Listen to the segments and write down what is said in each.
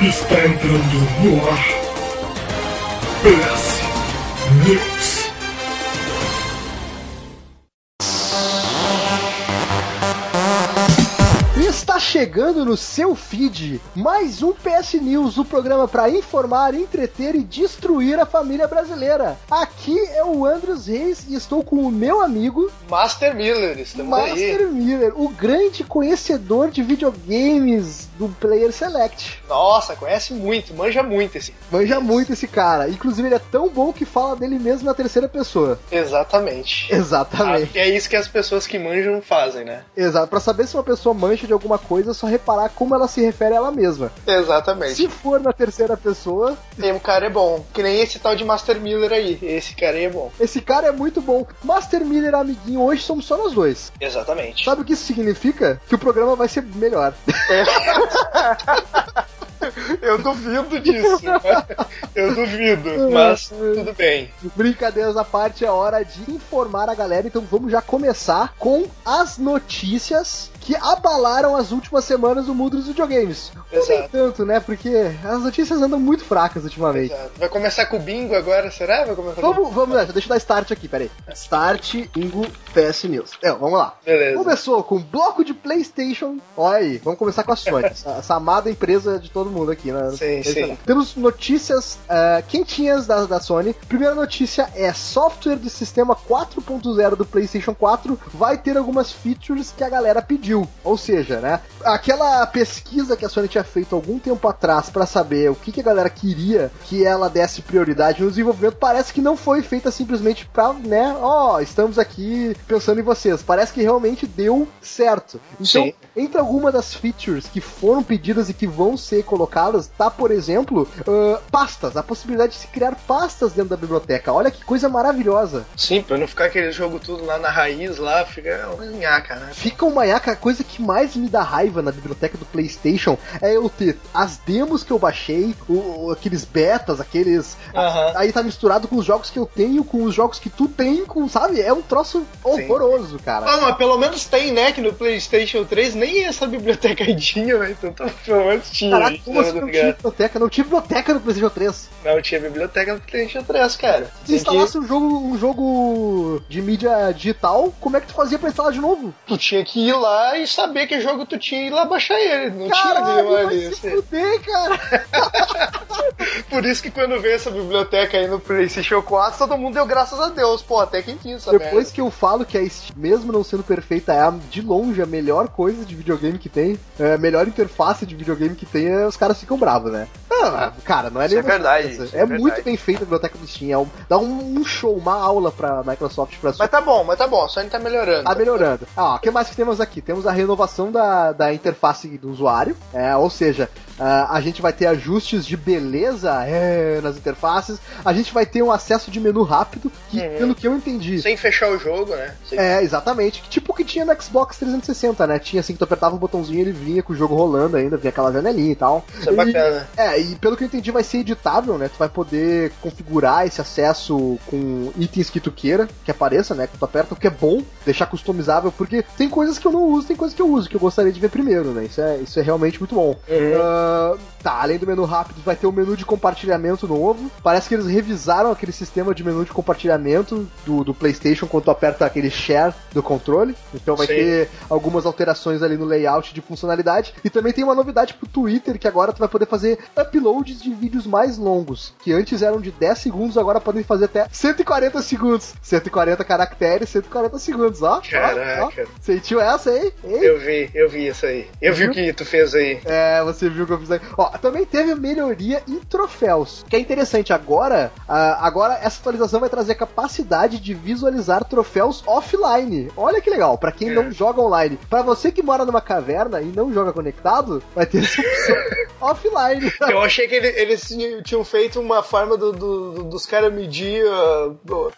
Está entrando no ar. PS News. Chegando no seu feed mais um PS News, o programa para informar, entreter e destruir a família brasileira. Aqui é o Andros Reis e estou com o meu amigo Master Miller, estamos Master aí. Miller, o grande conhecedor de videogames do Player Select. Nossa, conhece muito, manja muito esse. Manja muito esse cara. Inclusive, ele é tão bom que fala dele mesmo na terceira pessoa. Exatamente. Exatamente. Ah, é isso que as pessoas que manjam fazem, né? Exato. Pra saber se uma pessoa mancha de alguma coisa, é só reparar como ela se refere a ela mesma. Exatamente. Se for na terceira pessoa, Tem um cara é bom. Que nem esse tal de Master Miller aí. Esse cara aí é bom. esse cara é muito bom. Master Miller, amiguinho, hoje somos só nós dois. Exatamente. Sabe o que isso significa? Que o programa vai ser melhor. Eu duvido disso. Eu duvido. Mas tudo bem. Brincadeiras à parte, é hora de informar a galera. Então vamos já começar com as notícias que abalaram as últimas semanas do mundo dos videogames. Ou nem Exato. tanto, né? Porque as notícias andam muito fracas ultimamente. Exato. Vai começar com o bingo agora, será? Vai começar com... Vamos, vamos nessa, deixa eu dar start aqui, peraí. Start Ingo PS News. É, vamos lá. Beleza. Começou com bloco de PlayStation. Olha aí, vamos começar com a Sony, essa, essa amada empresa de todo mundo aqui, né? Sim, sim. Temos notícias ah, quentinhas da, da Sony. Primeira notícia é software do sistema 4.0 do PlayStation 4 vai ter algumas features que a galera pediu. Ou seja, né? Aquela pesquisa que a Sony tinha feito algum tempo atrás para saber o que, que a galera queria que ela desse prioridade no desenvolvimento, parece que não foi feita simplesmente pra, né? Ó, estamos aqui pensando em vocês. Parece que realmente deu certo. Então, Sim. entre algumas das features que foram pedidas e que vão ser colocadas, tá, por exemplo, ah, pastas. A possibilidade de se criar pastas dentro da biblioteca. Olha que coisa maravilhosa. Sim, pra não ficar aquele jogo tudo lá na raiz, lá, fica uma nhaca, né? Fica uma iaca, a coisa que mais me dá raiva na biblioteca do PlayStation é eu ter as demos que eu baixei, o- aqueles betas, aqueles. Aham. Aí tá misturado com os jogos que eu tenho, com os jogos que tu tem, com, sabe? É um troço horroroso, cara. Ah, mas pelo menos tem, né? Que no PlayStation 3 nem essa biblioteca aí tinha, velho. Então tá- pelo menos tinha. Caraca, isso, como assim tá não tinha biblioteca? Não tinha biblioteca no PlayStation 3. Não tinha biblioteca no PlayStation 3, cara. Se instalasse um jogo, um jogo de mídia digital, como é que tu fazia pra instalar de novo? que, tu tinha que ir lá e saber que jogo tu tinha e ir lá baixar ele. Não tinha Caralho, nenhuma vai ali. se assim. fuder, cara. Por isso que quando veio essa biblioteca aí no PlayStation 4, todo mundo deu graças a Deus. Pô, até quem tinha essa Depois merda. que eu falo que a Steam, mesmo não sendo perfeita, é a, de longe a melhor coisa de videogame que tem, é a melhor interface de videogame que tem, é, os caras ficam bravos, né? Ah, cara, não é Isso é nenhuma verdade, isso É, é muito verdade. bem feita a biblioteca do Steam. É um- dá um, um show, uma aula pra Microsoft pra Mas tá bom, mas tá bom. A Sony tá melhorando. Tá melhorando. Ah, o que mais que temos aqui? Temos a renovação da, da interface do usuário, é, ou seja, ah, a gente vai ter ajustes de beleza é, nas interfaces, a gente vai ter um acesso de menu rápido, que, Uhum. pelo que eu entendi, Sem fechar o jogo, né? Sem- é, exatamente. Tipo o que tinha no Xbox 360, né? Tinha assim que tu apertava o botãozinho e ele vinha com o jogo rolando ainda, vinha aquela janelinha e tal. Isso é E- bacana. é, e pelo que eu entendi vai ser editável, né? Tu vai poder configurar esse acesso com itens que tu queira que apareça, né? Que tu aperta, o que é bom, deixar customizável, porque tem coisas que eu não uso, tem coisas que eu uso, que eu gostaria de ver primeiro, né? Isso é, isso é realmente muito bom. Uhum. Ah, tá, além do menu rápido, vai ter o menu de compartilhamento novo. Parece que eles revisaram aquele sistema de menu de compartilhamento do, do PlayStation quando tu aperta aquele share do controle. Então vai Sim. ter algumas alterações ali no layout de funcionalidade. E também tem uma novidade pro Twitter, que agora tu vai poder fazer uploads de vídeos mais longos, que antes eram de 10 segundos, agora podem fazer até 140 segundos. 140 caracteres, 140 segundos, ó. ó, ó. Caraca. Sentiu essa aí? Ei? Eu vi, eu vi isso aí. Eu vi o que tu fez aí. É, você viu que eu fiz aí. Ó, também teve melhoria em troféus. Que é interessante, agora, ah, agora essa atualização vai trazer a capacidade de visualizar troféus offline. Olha que legal, pra quem É. não joga online. Pra você que mora numa caverna e não joga conectado, vai ter essa opção offline. Eu achei que ele- eles tinham- feito uma forma do- do- do- dos caras medir ah,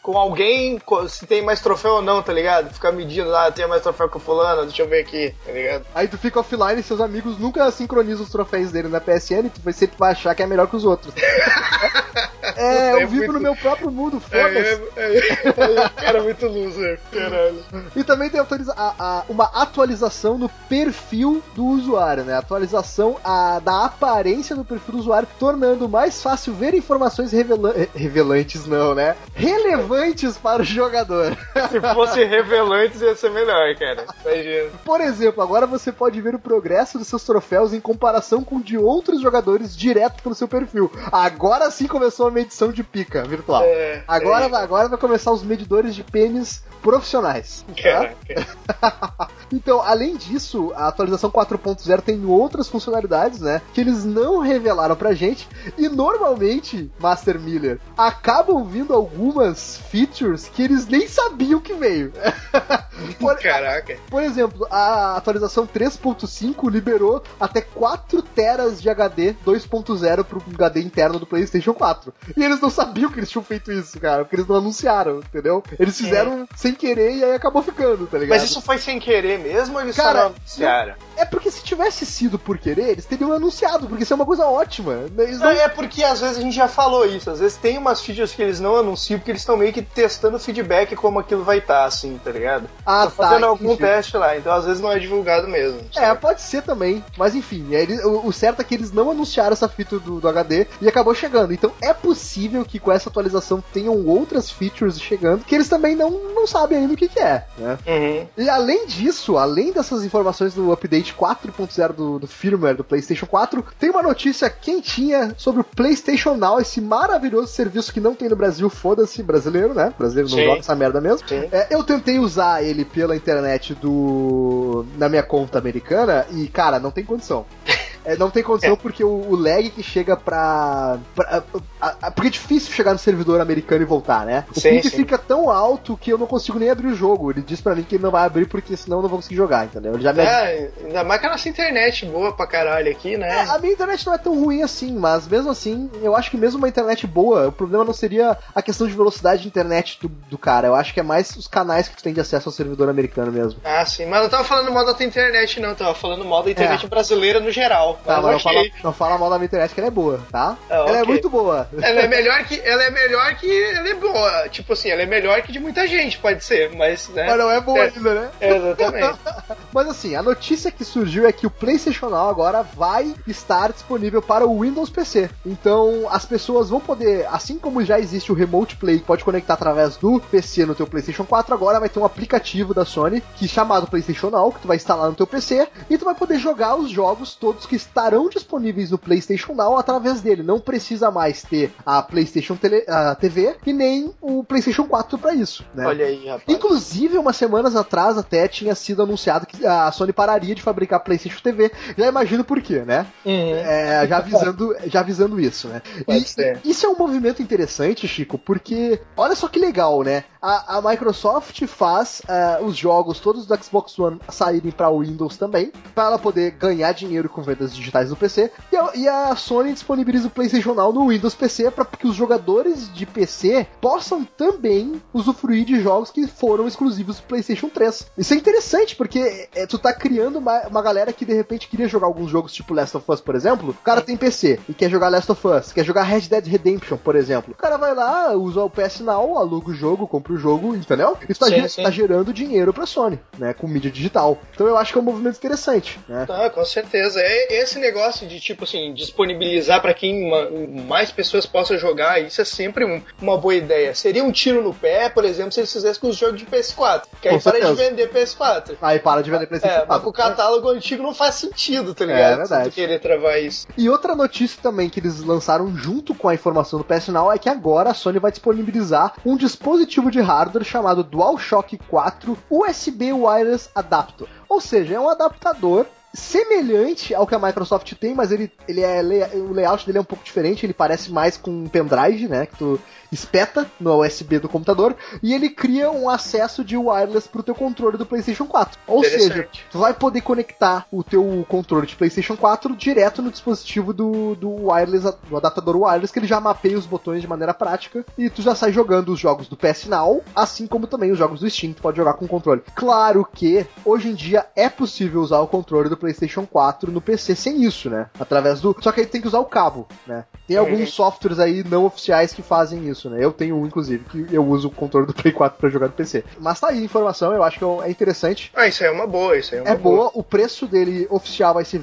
com alguém se tem mais troféu ou não, tá ligado? Ficar medindo, ah, tem mais troféu que o fulano, deixa eu ver aqui, tá ligado? Aí tu fica offline e seus amigos nunca sincronizam os troféus dele na PSN, tu vai sempre vai achar que é melhor que os outros. É, É eu vivo muito- no meu próprio mundo, É, foda-se. é, é, é, cara, é muito loser, caralho. E também tem autoriza- a- a- uma atualização no perfil do usuário, né? Atualização a- da aparência do perfil do usuário, tornando mais fácil ver informações revela- revelantes, não, né? Relevantes para o jogador. Se fosse revelantes ia ser melhor, cara. Imagina. Por exemplo, agora você pode ver o progresso dos seus troféus em comparação com o de outros jogadores direto pelo seu perfil. Agora sim começou a medição de pica virtual. É, Agora, é. vai- agora vai começar os medidores de pênis profissionais. tá? Então, além disso, a atualização 4.0 tem outras funcionalidades, né? Que eles não revelaram pra gente. E normalmente, Master Miller, acabam vindo algumas features que eles nem sabiam que veio. Por, Caraca. por exemplo, a atualização 3.5 liberou até 4 teras de HD 2.0 pro HD interno do PlayStation 4. E eles não sabiam que eles tinham feito isso, cara, porque eles não anunciaram, entendeu? Eles fizeram sem querer e aí acabou ficando, tá ligado? Mas isso foi sem querer mesmo ou eles Cara, só não anunciaram? É porque se tivesse sido por querer, eles teriam anunciado, porque isso é uma coisa ótima. Eles não... É porque às vezes a gente já falou isso, às vezes tem umas features que eles não anunciam porque eles estão meio que testando feedback como aquilo vai estar, assim, tá ligado? Ah, Tô fazendo tá, algum entendi. teste lá, então às vezes não é divulgado mesmo. É, sabe? pode ser também. Mas enfim, é, ele- o, o certo é que eles não anunciaram essa fita do, do HD e acabou chegando. Então é possível que com essa atualização tenham outras features chegando que eles também não, não sabem ainda o que, que é, né? Uhum. E além disso, além dessas informações do update 4.0 do, do firmware do PlayStation 4, tem uma notícia quentinha sobre o PlayStation Now, esse maravilhoso serviço que não tem no Brasil, foda-se, brasileiro, né? Brasileiro não Sim. joga essa merda mesmo. É, eu tentei usar ele pela internet do na minha conta americana e, cara, não tem condição. É, não tem condição porque o, o lag que chega pra. pra- a- a- porque é difícil chegar no servidor americano e voltar, né? O Sim, sim. fica tão alto que eu não consigo nem abrir o jogo. Ele diz pra mim que ele não vai abrir porque senão eu não vou conseguir jogar, entendeu? Ele já me É, ainda mais que a nossa internet boa pra caralho aqui, É, né? a minha internet não é tão ruim assim, mas mesmo assim, eu acho que mesmo uma internet boa, o problema não seria a questão de velocidade de internet do, do cara. Eu acho que é mais os canais que tu tem de acesso ao servidor americano mesmo. Ah, sim, mas não tava falando mal da tua internet, não, tava falando mal da internet É. brasileira no geral. Tá, mas mas não fala, não fala mal da minha internet que ela é boa, tá? Ah, ela é ok. muito boa. Ela é melhor que. Ela é melhor que. Ela é boa. Tipo assim, ela é melhor que de muita gente, pode ser, mas, né? Mas não é boa É. ainda, né? É, exatamente. Mas assim, a notícia que surgiu é que o PlayStation Now agora vai estar disponível para o Windows PC. Então, as pessoas vão poder, assim como já existe o Remote Play, que pode conectar através do PC no teu PlayStation 4, agora vai ter um aplicativo da Sony que é chamado PlayStation Now, que tu vai instalar no teu PC e tu vai poder jogar os jogos todos que estarão disponíveis no PlayStation Now através dele. Não precisa mais ter a PlayStation Tele- a TV e nem o PlayStation 4 para isso, né? Olha aí, rapaz. Inclusive, umas semanas atrás até tinha sido anunciado que a Sony pararia de fabricar PlayStation TV. Já imagino por quê, né? Uhum. É, já avisando, já avisando isso, né? Pode E ser. isso é um movimento interessante, Chico, porque olha só que legal, né? A, a Microsoft faz ah, os jogos todos do Xbox One saírem para o Windows também, para ela poder ganhar dinheiro com vendas digitais do PC. E a, e a Sony disponibiliza o PlayStation Now no Windows PC para que os jogadores de PC possam também usufruir de jogos que foram exclusivos do PlayStation 3. Isso é interessante porque é, tu tá criando uma, uma galera que de repente queria jogar alguns jogos tipo Last of Us, por exemplo. O cara tem PC e quer jogar Last of Us, quer jogar Red Dead Redemption, por exemplo. O cara vai lá, usa o PS Now, aluga o jogo, compra o jogo, entendeu? Isso tá, Sim, sim. tá gerando dinheiro pra Sony, né? Com mídia digital. Então eu acho que é um movimento interessante, né? Ah, com certeza. É esse negócio de, tipo assim, disponibilizar pra quem ma- mais pessoas possam jogar, isso é sempre um- uma boa ideia. Seria um tiro no pé, por exemplo, se eles fizessem com os jogos de PS4. Que aí para de vender PS4. Aí para de vender PlayStation É, mas 4. pro catálogo antigo não faz sentido, tá É, ligado? verdade. Se tu querer travar isso. E outra notícia também que eles lançaram junto com a informação do PS Now é que agora a Sony vai disponibilizar um dispositivo de hardware chamado DualShock 4 USB Wireless Adapter. Ou seja, é um adaptador semelhante ao que a Microsoft tem, mas ele, ele é o layout dele é um pouco diferente, ele parece mais com um pendrive, né, que tu espeta no USB do computador e ele cria um acesso de wireless pro teu controle do PlayStation 4. Ou seja, tu vai poder conectar o teu controle de PlayStation 4 direto no dispositivo do, do wireless, do adaptador wireless, que ele já mapeia os botões de maneira prática e tu já sai jogando os jogos do PS Now, assim como também os jogos do Steam, tu pode jogar com o controle. Claro que hoje em dia é possível usar o controle do PlayStation 4 no PC sem isso, né? Através do. Só que aí tem que usar o cabo, né? Tem Uhum. alguns softwares aí não oficiais que fazem isso, né? Eu tenho um, inclusive, que eu uso o controle do Play 4 pra jogar no PC. Mas tá aí a informação, eu acho que é interessante. Ah, isso aí é uma boa, isso aí é uma É boa, o preço dele oficial vai ser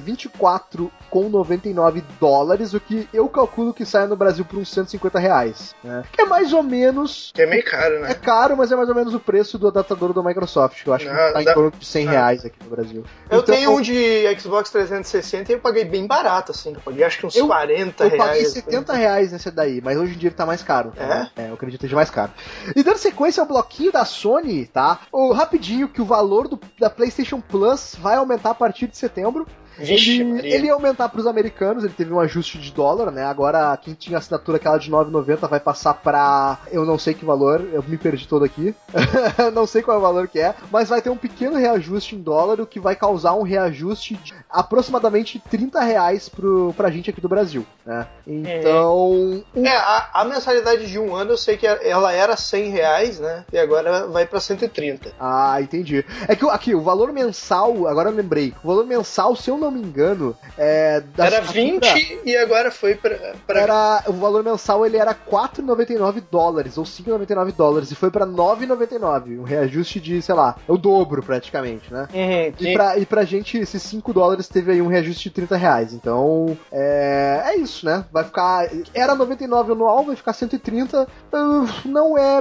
24,99 dólares, o que eu calculo que sai no Brasil por uns 150 reais. Né? Que é mais ou menos. Que é meio caro, É né? caro, mas é mais ou menos o preço do adaptador do Microsoft, que eu acho que Ah, tá em torno de 100 ah. reais aqui no Brasil. Eu Então, tenho um de Xbox 360 e eu paguei bem barato, assim. Eu paguei acho que uns Eu- 40 Eu reais. paguei assim. 70 reais nesse daí, mas hoje em dia ele tá mais caro. É? É, eu acredito que esteja mais caro. E dando sequência ao bloquinho da Sony, tá? O, rapidinho que o valor do, da PlayStation Plus vai aumentar a partir de setembro. Vixe, ele, ele ia aumentar para os americanos, ele teve um ajuste de dólar, né? Agora quem tinha assinatura aquela de 9,90 vai passar pra eu não sei que valor, eu me perdi todo aqui. não sei qual é o valor que é, mas vai ter um pequeno reajuste em dólar, o que vai causar um reajuste de aproximadamente 30 reais pro, pra gente aqui do Brasil, né? Então, o- É, a, a mensalidade de um ano eu sei que ela era 100 reais, né? E agora vai pra 130. Ah, entendi. É que aqui, o valor mensal, agora eu lembrei, o valor mensal, se eu não me engano, é. da Era assinatura- 20 e agora foi pra. pra... Era, o valor mensal ele era 4,99 dólares ou 5,99 dólares e foi pra 9,99, um reajuste de, sei lá, é o dobro praticamente, né? Uhum, E pra, e pra gente, esses 5 dólares teve aí um reajuste de 30 reais. Então, é, é isso, né? Vai ficar. Era 99 anual, vai ficar 130. Ah, Não é,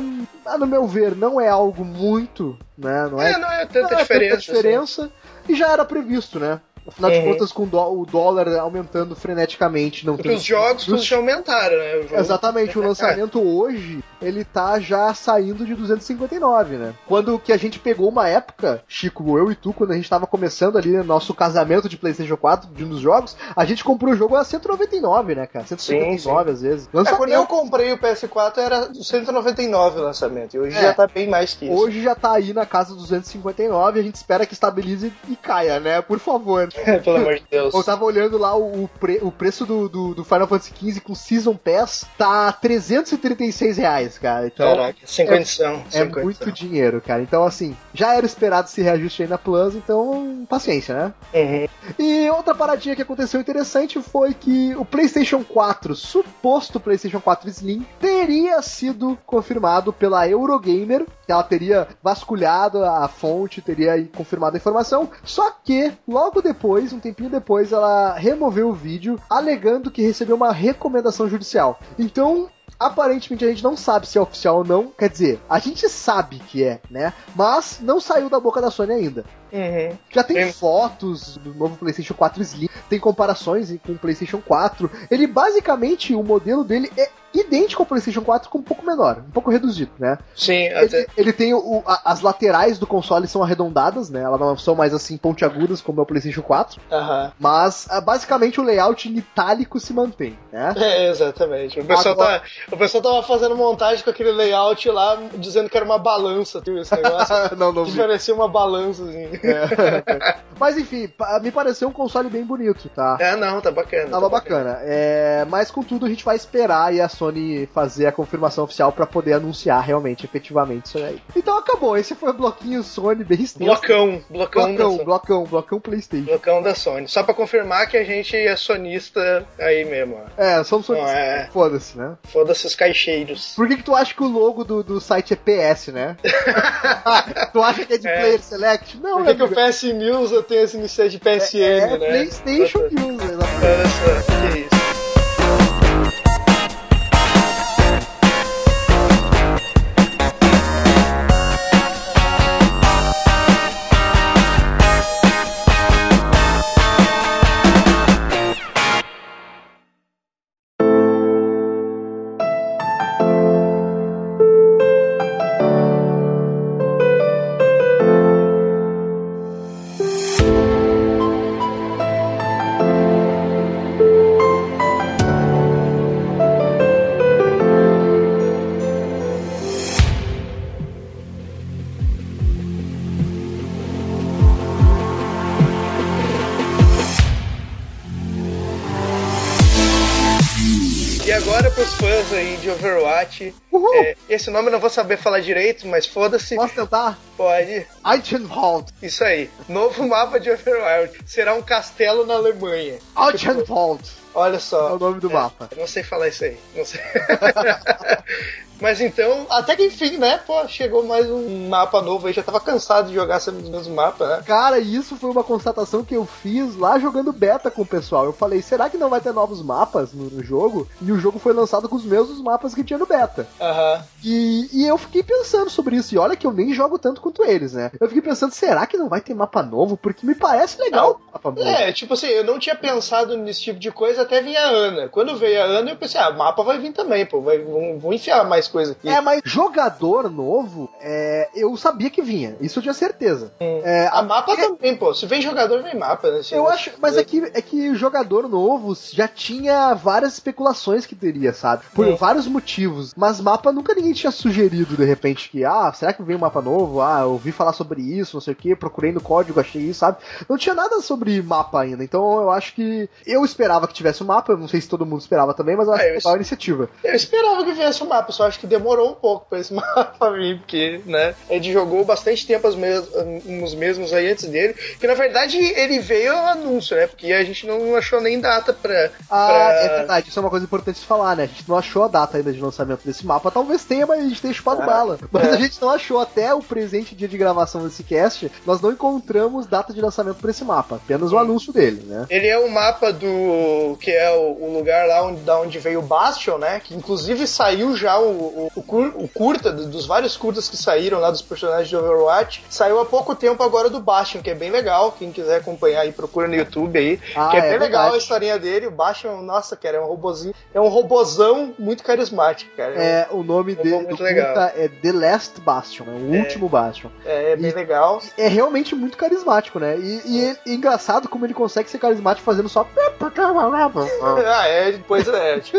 no meu ver, não é algo muito, né? Não é, É, não é tanta não é diferença. assim. diferença. E já era previsto, né? Afinal de Uhum. contas, com o dó- o dólar aumentando freneticamente, não Porque tem os jogos todos já aumentaram, né? Exatamente, o lançamento hoje, ele tá já saindo de 259, né? Quando que a gente pegou uma época, Chico, eu e tu, quando a gente tava começando ali nosso casamento de PlayStation 4, de um dos jogos, a gente comprou o jogo a 199, né, cara? 159 às vezes. É, quando eu Lançamento comprei o PS4 era 199 o lançamento. E hoje É. já tá bem mais que isso. hoje já tá aí na casa dos 259, a gente espera que estabilize e caia, né? Por favor. Pelo amor de Deus. Eu tava olhando lá o, o pre- o preço do, do, do Final Fantasy XV com Season Pass, tá 336 reais, cara. Então, Caraca, sem é- condição. É condição. muito dinheiro, cara. Então, assim, já era esperado esse reajuste aí na Plus, então, paciência, né? Uhum. E outra paradinha que aconteceu interessante foi que o PlayStation 4, suposto PlayStation 4 Slim, teria sido confirmado pela Eurogamer, que ela teria vasculhado a fonte, teria confirmado a informação. Só que, logo depois, um tempinho depois, ela removeu o vídeo, alegando que recebeu uma recomendação judicial. Então, Aparentemente a gente não sabe se é oficial ou não. Quer dizer, a gente sabe que é, né? Mas não saiu da boca da Sony ainda. Uhum. Já tem Tem- fotos do novo PlayStation 4 Slim, tem comparações com o PlayStation 4. Ele basicamente, o modelo dele é idêntico ao PlayStation 4 com um pouco menor, um pouco reduzido, né? Sim, até. Ele, ele tem o- a- as laterais do console são arredondadas, né? Elas não são mais assim pontiagudas como é o PlayStation 4, Aham. mas ah, basicamente o layout em itálico se mantém, né? É, exatamente. O pessoal, Agora- tá, o pessoal tava fazendo montagem com aquele layout lá, dizendo que era uma balança, viu? Esse negócio. não, não que parecia uma balança, assim. É. Mas enfim, me pareceu um console bem bonito, tá? É, não, tá bacana. Tava tá bacana. É, mas contudo, a gente vai esperar e a Sony fazer a confirmação oficial pra poder anunciar realmente, efetivamente, isso aí. Então acabou. Esse foi o bloquinho Sony bem extenso. Blocão, blocão, da blocão, Sony. blocão, blocão PlayStation. Blocão da Sony. Só pra confirmar que a gente é sonista aí mesmo. É, somos Sony. Não, é. Foda-se, né? Foda-se os caixeiros. Por que, que tu acha que o logo do, do site é PS, né? tu acha que é de É. Player Select? Não, Por né, que, que o? PS News eu tenho esse iniciante de PSN, é, né? PlayStation User, exatamente. Olha só, que isso. De Overwatch. É, esse nome eu não vou saber falar direito, mas foda-se. Posso tentar? Pode. Eichenwald. Isso aí. Novo mapa de Overwatch. Será um castelo na Alemanha. Eichenwald. Olha só. É o nome do mapa. Eu não sei falar isso aí. Não sei. Mas então, até que enfim, né? Pô, chegou mais um mapa novo aí. Já tava cansado de jogar sempre os mesmos mapas, né? Cara, isso foi uma constatação que eu fiz lá jogando beta com o pessoal. Eu falei, será que não vai ter novos mapas no, no jogo? E o jogo foi lançado com os mesmos mapas que tinha no beta. Aham. E, e eu fiquei pensando sobre isso. E olha que eu nem jogo tanto quanto eles, né? Eu fiquei pensando, será que não vai ter mapa novo? Porque me parece legal o mapa novo. É, tipo assim, eu não tinha pensado nesse tipo de coisa até vir a Ana. Quando veio a Ana, eu pensei, ah, mapa vai vir também, pô. Vai, vão, vão enfiar mais coisa aqui. É, mas jogador novo, é, eu sabia que vinha. Isso eu tinha certeza. É, A mapa porque- também, pô. Se vem jogador, vem mapa, né? Eu acho, mas é que, é que jogador novo já tinha várias especulações que teria, sabe? Por Hum. vários motivos. Mas mapa nunca ninguém tinha sugerido de repente que, ah, será que vem um mapa novo? Ah, eu ouvi falar sobre isso, não sei o que, procurei no código, achei isso, sabe? Não tinha nada sobre mapa ainda. Então eu acho que. Eu esperava que tivesse um mapa, eu não sei se todo mundo esperava também, mas eu acho É, que eu- legal a iniciativa. Eu esperava que viesse o mapa, só acho que demorou um pouco pra esse mapa vir, porque, né, a gente jogou bastante tempo os, mes os mesmos aí antes dele, que na verdade ele veio anúncio, né, porque a gente não achou nem data pra... Ah, pra- é verdade, isso é uma coisa importante de falar, né? A gente não achou a data ainda de lançamento desse mapa. Talvez tenha, mas a gente tenha chupado Ah, bala. Mas é. a gente não achou até o presente dia de gravação desse cast. Nós não encontramos data de lançamento pra esse mapa, apenas o anúncio dele, né? Ele é o mapa do. que é o, o lugar lá onde, da onde veio o Bastion, né? Que inclusive saiu já o, o, o cur- o curta, do- dos vários curtas que saíram lá dos personagens de Overwatch. Saiu há pouco tempo agora do Bastion, que é bem legal. Quem quiser acompanhar aí, procura no YouTube aí. Ah, que é, é bem legal verdade. a historinha dele. O Bastion, nossa, cara, é um robozinho. É um robozão muito carismático, cara. É, o nome Robô dele do legal. curta é The Last Bastion, é o último Bastion. É, é bem E- legal. É realmente muito carismático, né? E, e é e engraçado como ele consegue ser carismático fazendo só. Ah, é, depois é, tipo.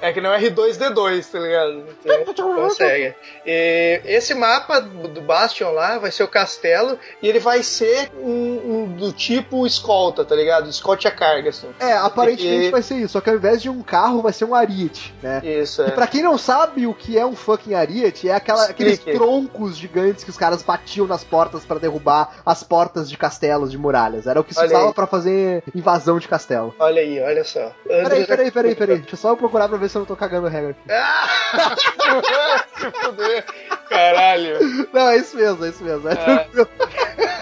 É que não é R2D2, tá ligado? Então, consegue. E esse mapa do Bastion lá vai ser o castelo e ele vai ser um, um do tipo escolta, tá ligado? Escolte a carga, assim. É, aparentemente E- vai ser isso, só que ao invés de um carro vai ser um Ariete, né? Isso, E é. pra quem não sabe o que é um fucking Ariete, é aquela, aqueles troncos gigantes que os caras batiam nas portas pra derrubar as portas de castelos, de muralhas. Era o que se Olha usava pra fazer invasão de castelo. Olha aí, olha só. Peraí, André- peraí, peraí, peraí. Deixa eu só procurar pra ver se eu não tô cagando regra aqui. Ah! Se fuder. Caralho. Não, é isso mesmo, é isso mesmo. É tranquilo.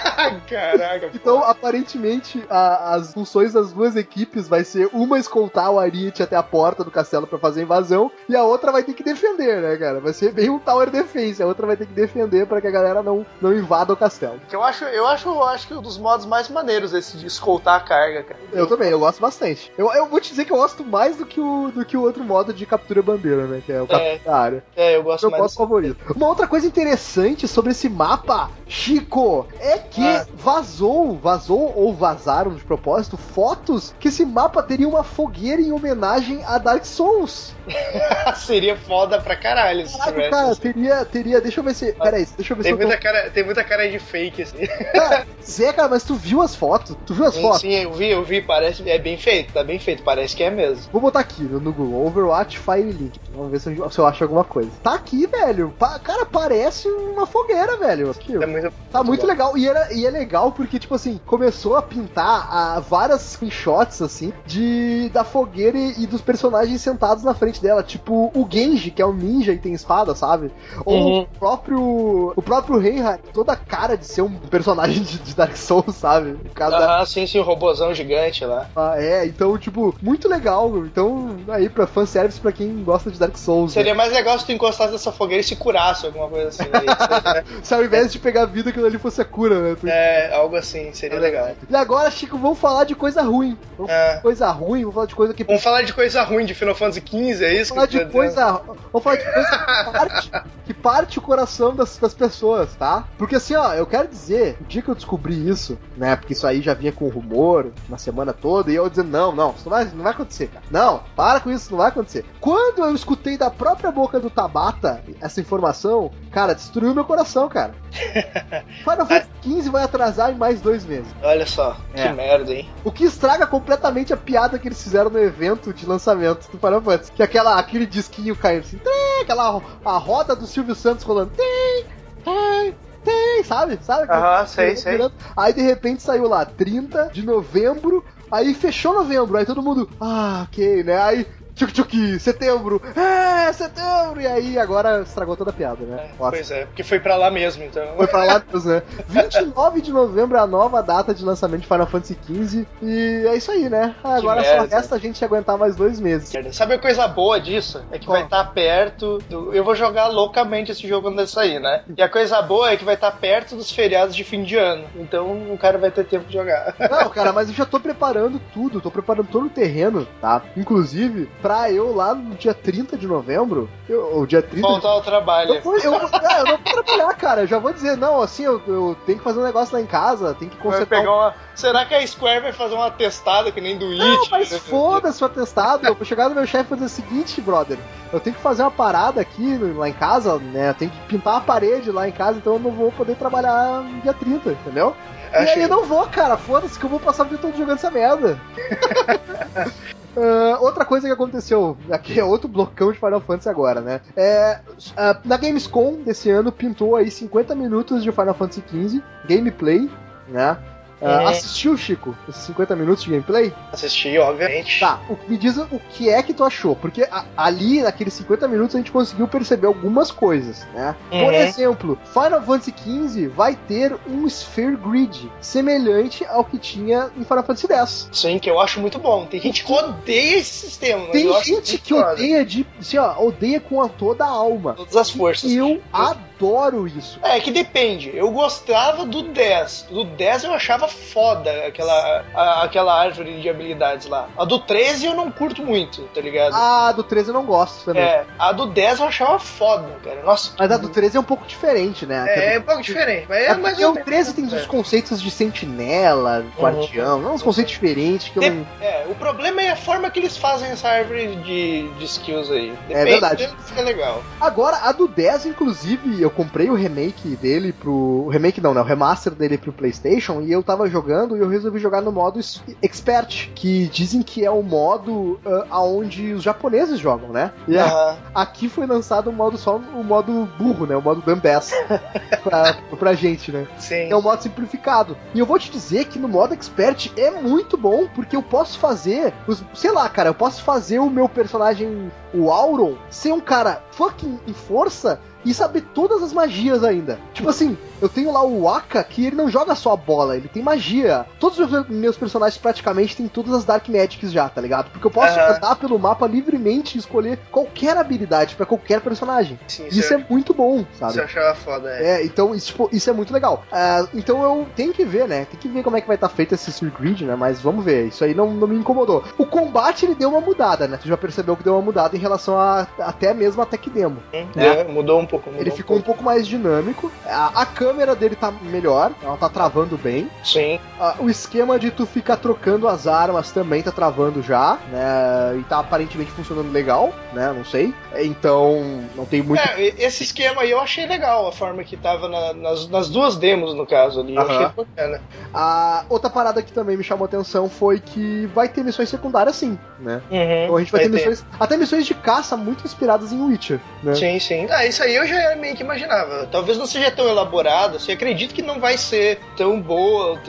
Caraca. Então, aparentemente, a- as funções das duas equipes vai ser uma escoltar o Ariete até a porta do castelo pra fazer a invasão e a outra vai ter que defender, né, cara? Vai ser bem um tower defense. A outra vai ter que defender pra que a galera não, não invada o castelo. Que eu acho, eu acho, eu acho que um dos modos mais maneiros esse de escoltar a carga, cara. Eu também, eu gosto bastante. Eu, eu vou te dizer que eu gosto mais do que o, do que o outro modo de captura bandeira, né? Que é o captura da área. É, eu gosto Meu mais modo favorito. Uma outra coisa interessante sobre esse mapa, Chico, é que Ah. vazou, vazou ou vazaram de propósito fotos que esse mapa teria uma fogueira em homenagem a Dark Souls. Seria foda pra caralho se Caraca, tivesse. cara, assim. teria, teria. Deixa eu ver se. Peraí, deixa eu ver Tem se eu muita, cara, tem muita cara de fake, assim. Cara, Zé, cara, mas tu viu as fotos? Tu viu as Sim, fotos? sim, eu vi, eu vi, parece. É bem feito, tá bem feito, parece que é mesmo. Vou botar aqui no Google, Overwatch Fire Link. Vamos ver se eu, se eu acho alguma coisa. Tá aqui, velho. Pa- cara, parece uma fogueira, velho. Aqui. É muito, Tá muito bom. legal. E, era, e é legal porque, tipo assim, começou a pintar ah, várias screenshots, assim, de da fogueira e, e dos personagens sentados na frente dela. Tipo o Genji, que é um ninja e tem espada, sabe? Ou Uhum. o próprio. O próprio Reinhardt, toda a cara de ser um personagem de, de Dark Souls, sabe? Por causa da- Ah, sim, sim, o robozão gigante lá. ah, é, então, tipo, muito legal. Então, aí, pra fanservice pra quem gosta de Dark Souls. né? Seria mais legal se tu encostasse nessa fogueira e se curasse, alguma coisa assim. né? Se ao invés de pegar a vida, aquilo ali fosse a cura, né? É, algo assim, seria legal. E agora, Chico, vamos falar de coisa ruim. Vamos falar É. de coisa ruim, vamos falar de coisa que. Vamos falar de coisa ruim de Final Fantasy XV, é isso Vamos falar que de tô dizendo? coisa. Vamos falar de coisa que parte, que parte o coração das, das pessoas, tá? Porque assim, ó, eu quero dizer, o dia que eu descobri isso, né? Porque isso aí já vinha com rumor na semana toda, e eu dizendo, não, não, isso não vai, não vai acontecer, cara. Não, para com isso, não vai acontecer. Quando eu escutei da própria boca do Tabata essa informação, cara, destruiu meu coração, cara. Final Fantasy XV vai atrasar em mais dois meses. Olha só, É. que merda, hein? O que estraga completamente a piada que eles fizeram no evento de lançamento do Final Fantasy. Que é aquela, aquele disquinho caindo assim, tem, aquela a roda do Silvio Santos rolando, tem, tem, tem, sabe? Sabe? Aham, sei, sei. Virando. Aí de repente saiu lá, 30 de novembro, aí fechou novembro, aí todo mundo, ah, ok, né? Aí, tchuk tchuk, setembro, é, setembro, e aí agora estragou toda a piada, né? Ótimo. Pois é, porque foi pra lá mesmo, então. Foi pra lá mesmo, né? 29 de novembro é a nova data de lançamento de Final Fantasy XV. E é isso aí, né? Agora só resta a gente aguentar mais dois meses. Sabe a coisa boa disso? É que Qual? vai estar perto do. Eu vou jogar loucamente esse jogo quando ele sair, né? E a coisa boa é que vai estar perto dos feriados de fim de ano. Então o cara vai ter tempo de jogar. Não, cara, mas eu já tô preparando tudo, tô preparando todo o terreno, tá? Inclusive, pra eu lá no dia 30 de novembro, eu, o dia 30 de Voltar ao trabalho. Eu, vou- eu, ah, eu não vou trabalhar, cara. Eu já vou dizer, não, assim, eu, eu tenho que fazer um negócio lá em casa, tenho que consertar. pegar um... uma... Será que a Square vai fazer um atestado que nem do Não, It? mas foda-se o atestado. Eu vou chegar no meu chefe e fazer o seguinte, brother. Eu tenho que fazer uma parada aqui lá em casa, né? Eu tenho que pintar a parede lá em casa, então eu não vou poder trabalhar no dia 30, entendeu? E Achei- aí eu não vou, cara. Foda-se que eu vou passar o dia todo jogando essa merda. Ah, outra coisa que aconteceu, aqui é outro blocão de Final Fantasy agora, né? É, ah, na Gamescom desse ano pintou aí 50 minutos de Final Fantasy XV, gameplay, né? É. Assistiu, Chico, esses 50 minutos de gameplay? Assisti, obviamente. Tá, o- me diz o que é que tu achou, porque a- ali, naqueles 50 minutos, a gente conseguiu perceber algumas coisas, né? Por Uhum. exemplo, Final Fantasy XV vai ter um Sphere Grid semelhante ao que tinha em Final Fantasy X. Sim, que eu acho muito bom. Tem gente que odeia esse sistema. Tem gente que foda. odeia de. Assim, ó, odeia com a toda a alma. Todas as forças. Eu adoro isso. É, que depende. Eu gostava do 10. Do 10 eu achava foda aquela, a- aquela árvore de habilidades lá. A do 13 eu não curto muito, tá ligado? A do 13 eu não gosto também. é, a do 10 eu achava foda, cara. Nossa. Mas a do 13 é um pouco diferente, né? É, é um pouco diferente, mas é, É ou o menos. 13 tem É. os conceitos de sentinela, guardião, não, uns conceitos diferentes que eu não. É, o problema é a forma que eles fazem essa árvore de, de skills aí. É verdade. dele, Fica legal. Agora, a do 10, inclusive, eu comprei o remake dele pro. O remake não, né? O remaster dele pro PlayStation e eu tava jogando e eu resolvi jogar no modo Expert, que dizem que é o modo ah, aonde os japoneses jogam, né? E Aham. aqui foi lançado o modo só o modo burro, né? O modo dumbass pra, pra gente, né? Sim. É um modo simplificado. E eu vou te dizer que no modo expert é muito bom, porque eu posso fazer, os- sei lá, cara, eu posso fazer o meu personagem, o Auron, ser um cara fucking em força e saber todas as magias ainda. Tipo assim, eu tenho lá o Waka, que ele não joga só a bola, ele tem magia. Todos os meus- personagens praticamente têm todas as Dark Magics já, tá ligado? Porque eu posso Aham. andar pelo mapa livremente e escolher qualquer habilidade pra qualquer personagem. Sim, Isso é muito bom, sabe? Isso eu achava foda, é. É, então isso, tipo, isso é muito legal. Ah, então eu tenho que ver, né? Tem que ver como é que vai estar feito esse Sir Grid, né? Mas vamos ver. Isso aí não, não me incomodou. O combate ele deu uma mudada, né? Tu já percebeu que deu uma mudada em relação a até mesmo a Tech Demo. É, Mudou um pouco. Mudou Ele ficou um pouco mais dinâmico. A, a câmera dele tá melhor, ela tá travando bem. Sim. Ah, o esquema de tu ficar trocando as armas também tá travando já, né? E tá aparentemente funcionando legal, né? Não sei. Então, não tem muito. É, esse esquema aí eu achei legal, a forma que tava na- nas, nas duas demos, no caso ali. Eu Aham. achei bacana. A outra parada que também me chamou atenção foi que vai ter missões secundárias sim, né? Uhum, Então a gente vai, ter, missões, até missões de caça muito inspiradas em Witcher, né? Sim, sim. Ah, isso aí eu já meio que imaginava. Talvez não seja tão elaborado, assim, acredito que não vai ser tão boa,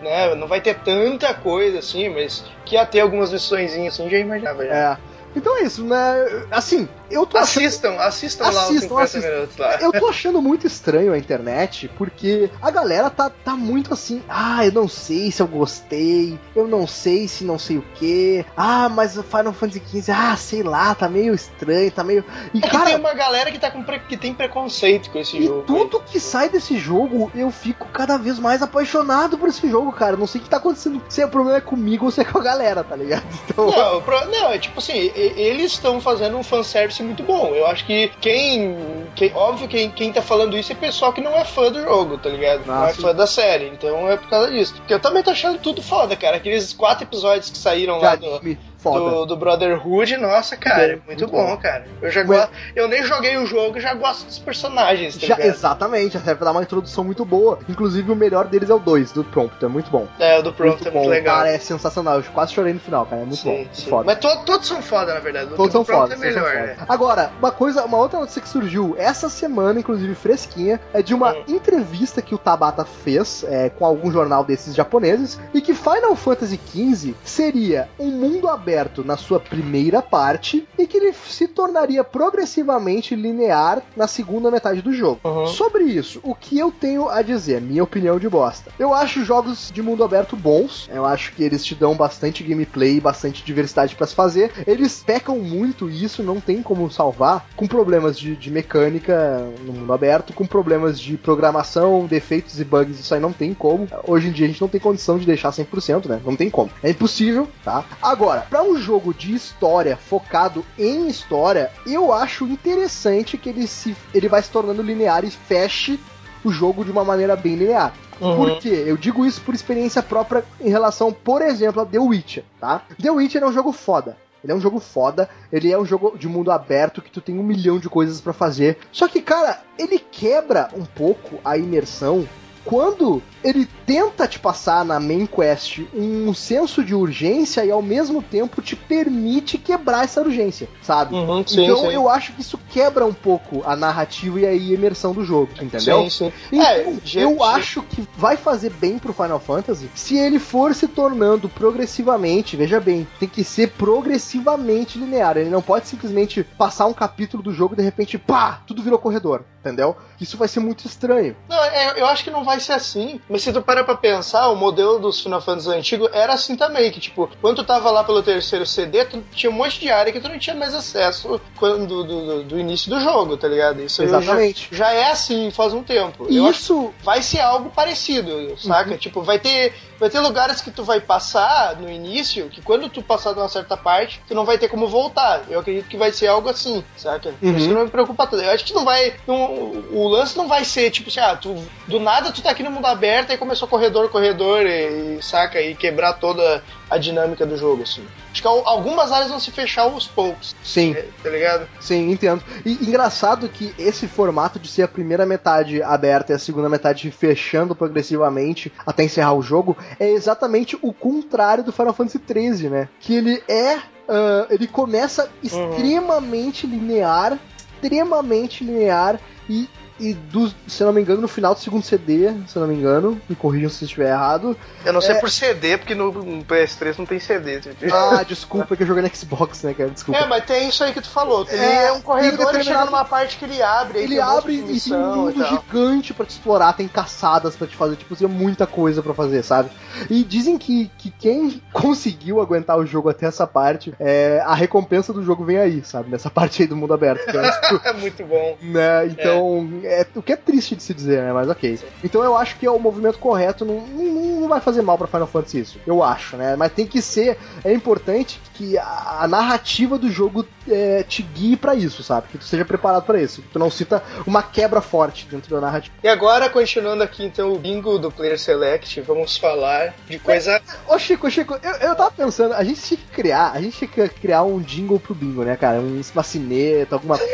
né? Não vai ter tanta coisa assim, mas que ia ter algumas missões assim, já imaginava já. É. Então é isso, né? Assim, eu tô achando. Assistam, assistam, lá os Assistam, 50 assistam. minutos lá. Eu tô achando muito estranho a internet, porque a galera tá, tá muito assim, ah, eu não sei se eu gostei, eu não sei se não sei o que, ah, mas o Final Fantasy XV, ah, sei lá, tá meio estranho, tá meio. E É cara, tem uma galera que, tá com pre- que tem preconceito com esse E jogo. tudo que sai desse jogo, eu fico cada vez mais apaixonado por esse jogo, cara. Não sei o que tá acontecendo. Se o problema é comigo ou se é com a galera, tá ligado? Então. Não, pro- não, é tipo assim, e- eles estão fazendo um fanservice muito bom. Eu acho que quem. quem óbvio, quem, quem tá falando isso é pessoal que não é fã do jogo, tá ligado? não Ah, é fã da série. Então é por causa disso. Porque eu também tô achando tudo foda, cara. Aqueles quatro episódios que saíram de lá do. anime. Foda. do, do Brotherhood, nossa, cara, bom, muito, muito bom, bom. cara. Eu já Mas- gosto. Eu nem joguei o jogo, já gosto dos personagens, tá Já, ligado? exatamente, serve pra dar uma introdução muito boa. Inclusive, o melhor deles é o 2, do Prompter. Muito bom. É, o do Prompt é bom. muito legal. Cara, é sensacional. Eu quase chorei no final, cara. É muito bom. sim, Muito sim. foda. Mas to- todos são foda, na verdade. O Todos do são foda. é melhor, né? Agora, uma coisa, uma outra notícia que surgiu essa semana, inclusive fresquinha, é de uma Hum. entrevista que o Tabata fez é, com algum jornal desses japoneses e que Final Fantasy XV seria um mundo aberto na sua primeira parte e que ele se tornaria progressivamente linear na segunda metade do jogo. Uhum. Sobre isso, o que eu tenho a dizer, minha opinião de bosta. Eu acho jogos de mundo aberto bons, eu acho que eles te dão bastante gameplay, bastante diversidade pra se fazer. Eles pecam muito e isso não tem como salvar com problemas de, de mecânica no mundo aberto, com problemas de programação, defeitos e bugs, isso aí não tem como. Hoje em dia a gente não tem condição de deixar 100%, né? Não tem como. É impossível, tá? Agora, um jogo de história focado em história, eu acho interessante que ele se ele vai se tornando linear e feche o jogo de uma maneira bem linear. Uhum. Por quê? Eu digo isso por experiência própria em relação, por exemplo, a The Witcher, tá? The Witcher é um jogo foda. Ele é um jogo foda, ele é um jogo de mundo aberto que tu tem um milhão de coisas pra fazer. Só que, cara, ele quebra um pouco a imersão quando ele tenta te passar na main quest um senso de urgência e ao mesmo tempo te permite quebrar essa urgência, sabe? Uhum, sim, então sim. eu acho que isso quebra um pouco a narrativa e a imersão do jogo, entendeu? Sim, sim. Então, É, eu gente- acho que vai fazer bem pro Final Fantasy se ele for se tornando progressivamente, veja bem, tem que ser progressivamente linear. Ele não pode simplesmente passar um capítulo do jogo e de repente, pá, tudo virou corredor, entendeu? Isso vai ser muito estranho. Não, é, eu acho que não vai ser assim. Mas se tu para pra pensar, o modelo dos Final Fantasy antigos era assim também. Que, tipo, quando tu tava lá pelo terceiro CD, tu tinha um monte de área que tu não tinha mais acesso quando, do, do, do início do jogo, tá ligado? Isso já, Exatamente. já é assim faz um tempo. E isso vai ser algo parecido, saca? Tipo, vai ter, vai ter lugares que tu vai passar no início, que quando tu passar de uma certa parte, tu não vai ter como voltar. Eu acredito que vai ser algo assim, saca? Uhum. Isso não me preocupa tanto. Eu acho que não vai. não- o lance não vai ser tipo assim, ah, tu, do nada tu tá aqui no mundo aberto e começou corredor, corredor, e, e, saca? E quebrar toda a dinâmica do jogo, assim. Acho que al- algumas áreas vão se fechar aos poucos, sim, tá ligado? sim, entendo. E engraçado que esse formato de ser a primeira metade aberta e a segunda metade fechando progressivamente até encerrar o jogo é exatamente o contrário do Final Fantasy XIII, né? Que ele é. ah, ele começa extremamente linear, extremamente linear e. E do, se eu não me engano, no final do segundo CD, se eu não me engano, me corrijam se estiver errado. Eu não sei É. por CD, porque no, no PS3 não tem CD. Ah, desculpa que eu joguei no Xbox, né, cara? Desculpa. É, mas tem isso aí que tu falou. Ele É, é, um corredor e chega determinado- numa parte que ele abre. Ele um abre e tem um mundo e gigante pra te explorar, tem caçadas pra te fazer, tipo, tem muita coisa pra fazer, sabe? E dizem que, que quem conseguiu aguentar o jogo até essa parte, é, a recompensa do jogo vem aí, sabe? Nessa parte aí do mundo aberto. É, tipo, É muito bom. né? Então, é. O que é triste de se dizer, né? Mas ok. Então eu acho que é o movimento correto, não, não, não vai fazer mal pra Final Fantasy isso. Eu acho, né? Mas tem que ser. É importante que a, a narrativa do jogo é, te guie pra isso, sabe? Que tu seja preparado pra isso. Que tu não sinta uma quebra forte dentro da narrativa. E agora, continuando aqui então o bingo do Player Select, vamos falar de coisa. Ô Chico, Chico, eu, eu tava pensando, a gente tinha que criar, a gente tinha que criar um jingle pro bingo, né, cara? Um vacineta, alguma coisa.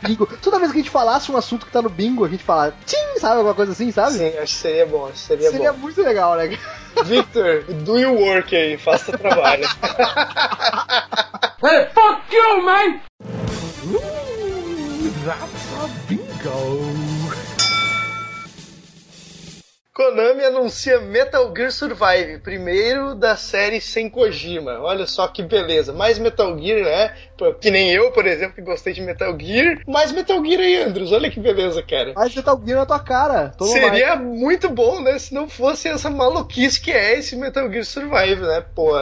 bingo. Toda vez que a gente falasse um assunto que tá no bingo, a gente fala, tchim, sabe? Alguma coisa assim, sabe? Sim, acho que seria bom. acho que Seria, Seria bom. muito legal, né? Victor, do your work aí, faça trabalho. Hey, fuck you, man! Ooh, that's a bingo. Konami anuncia Metal Gear Survive, primeiro da série sem Kojima. Olha só que beleza. Mais Metal Gear, né? Que nem eu, por exemplo, que gostei de Metal Gear. Mais Metal Gear aí, Andros. Olha que beleza, cara. Mas Metal Gear na tua cara. Toma mais. Seria muito bom, né? Se não fosse essa maluquice que é esse Metal Gear Survive, né? Pô.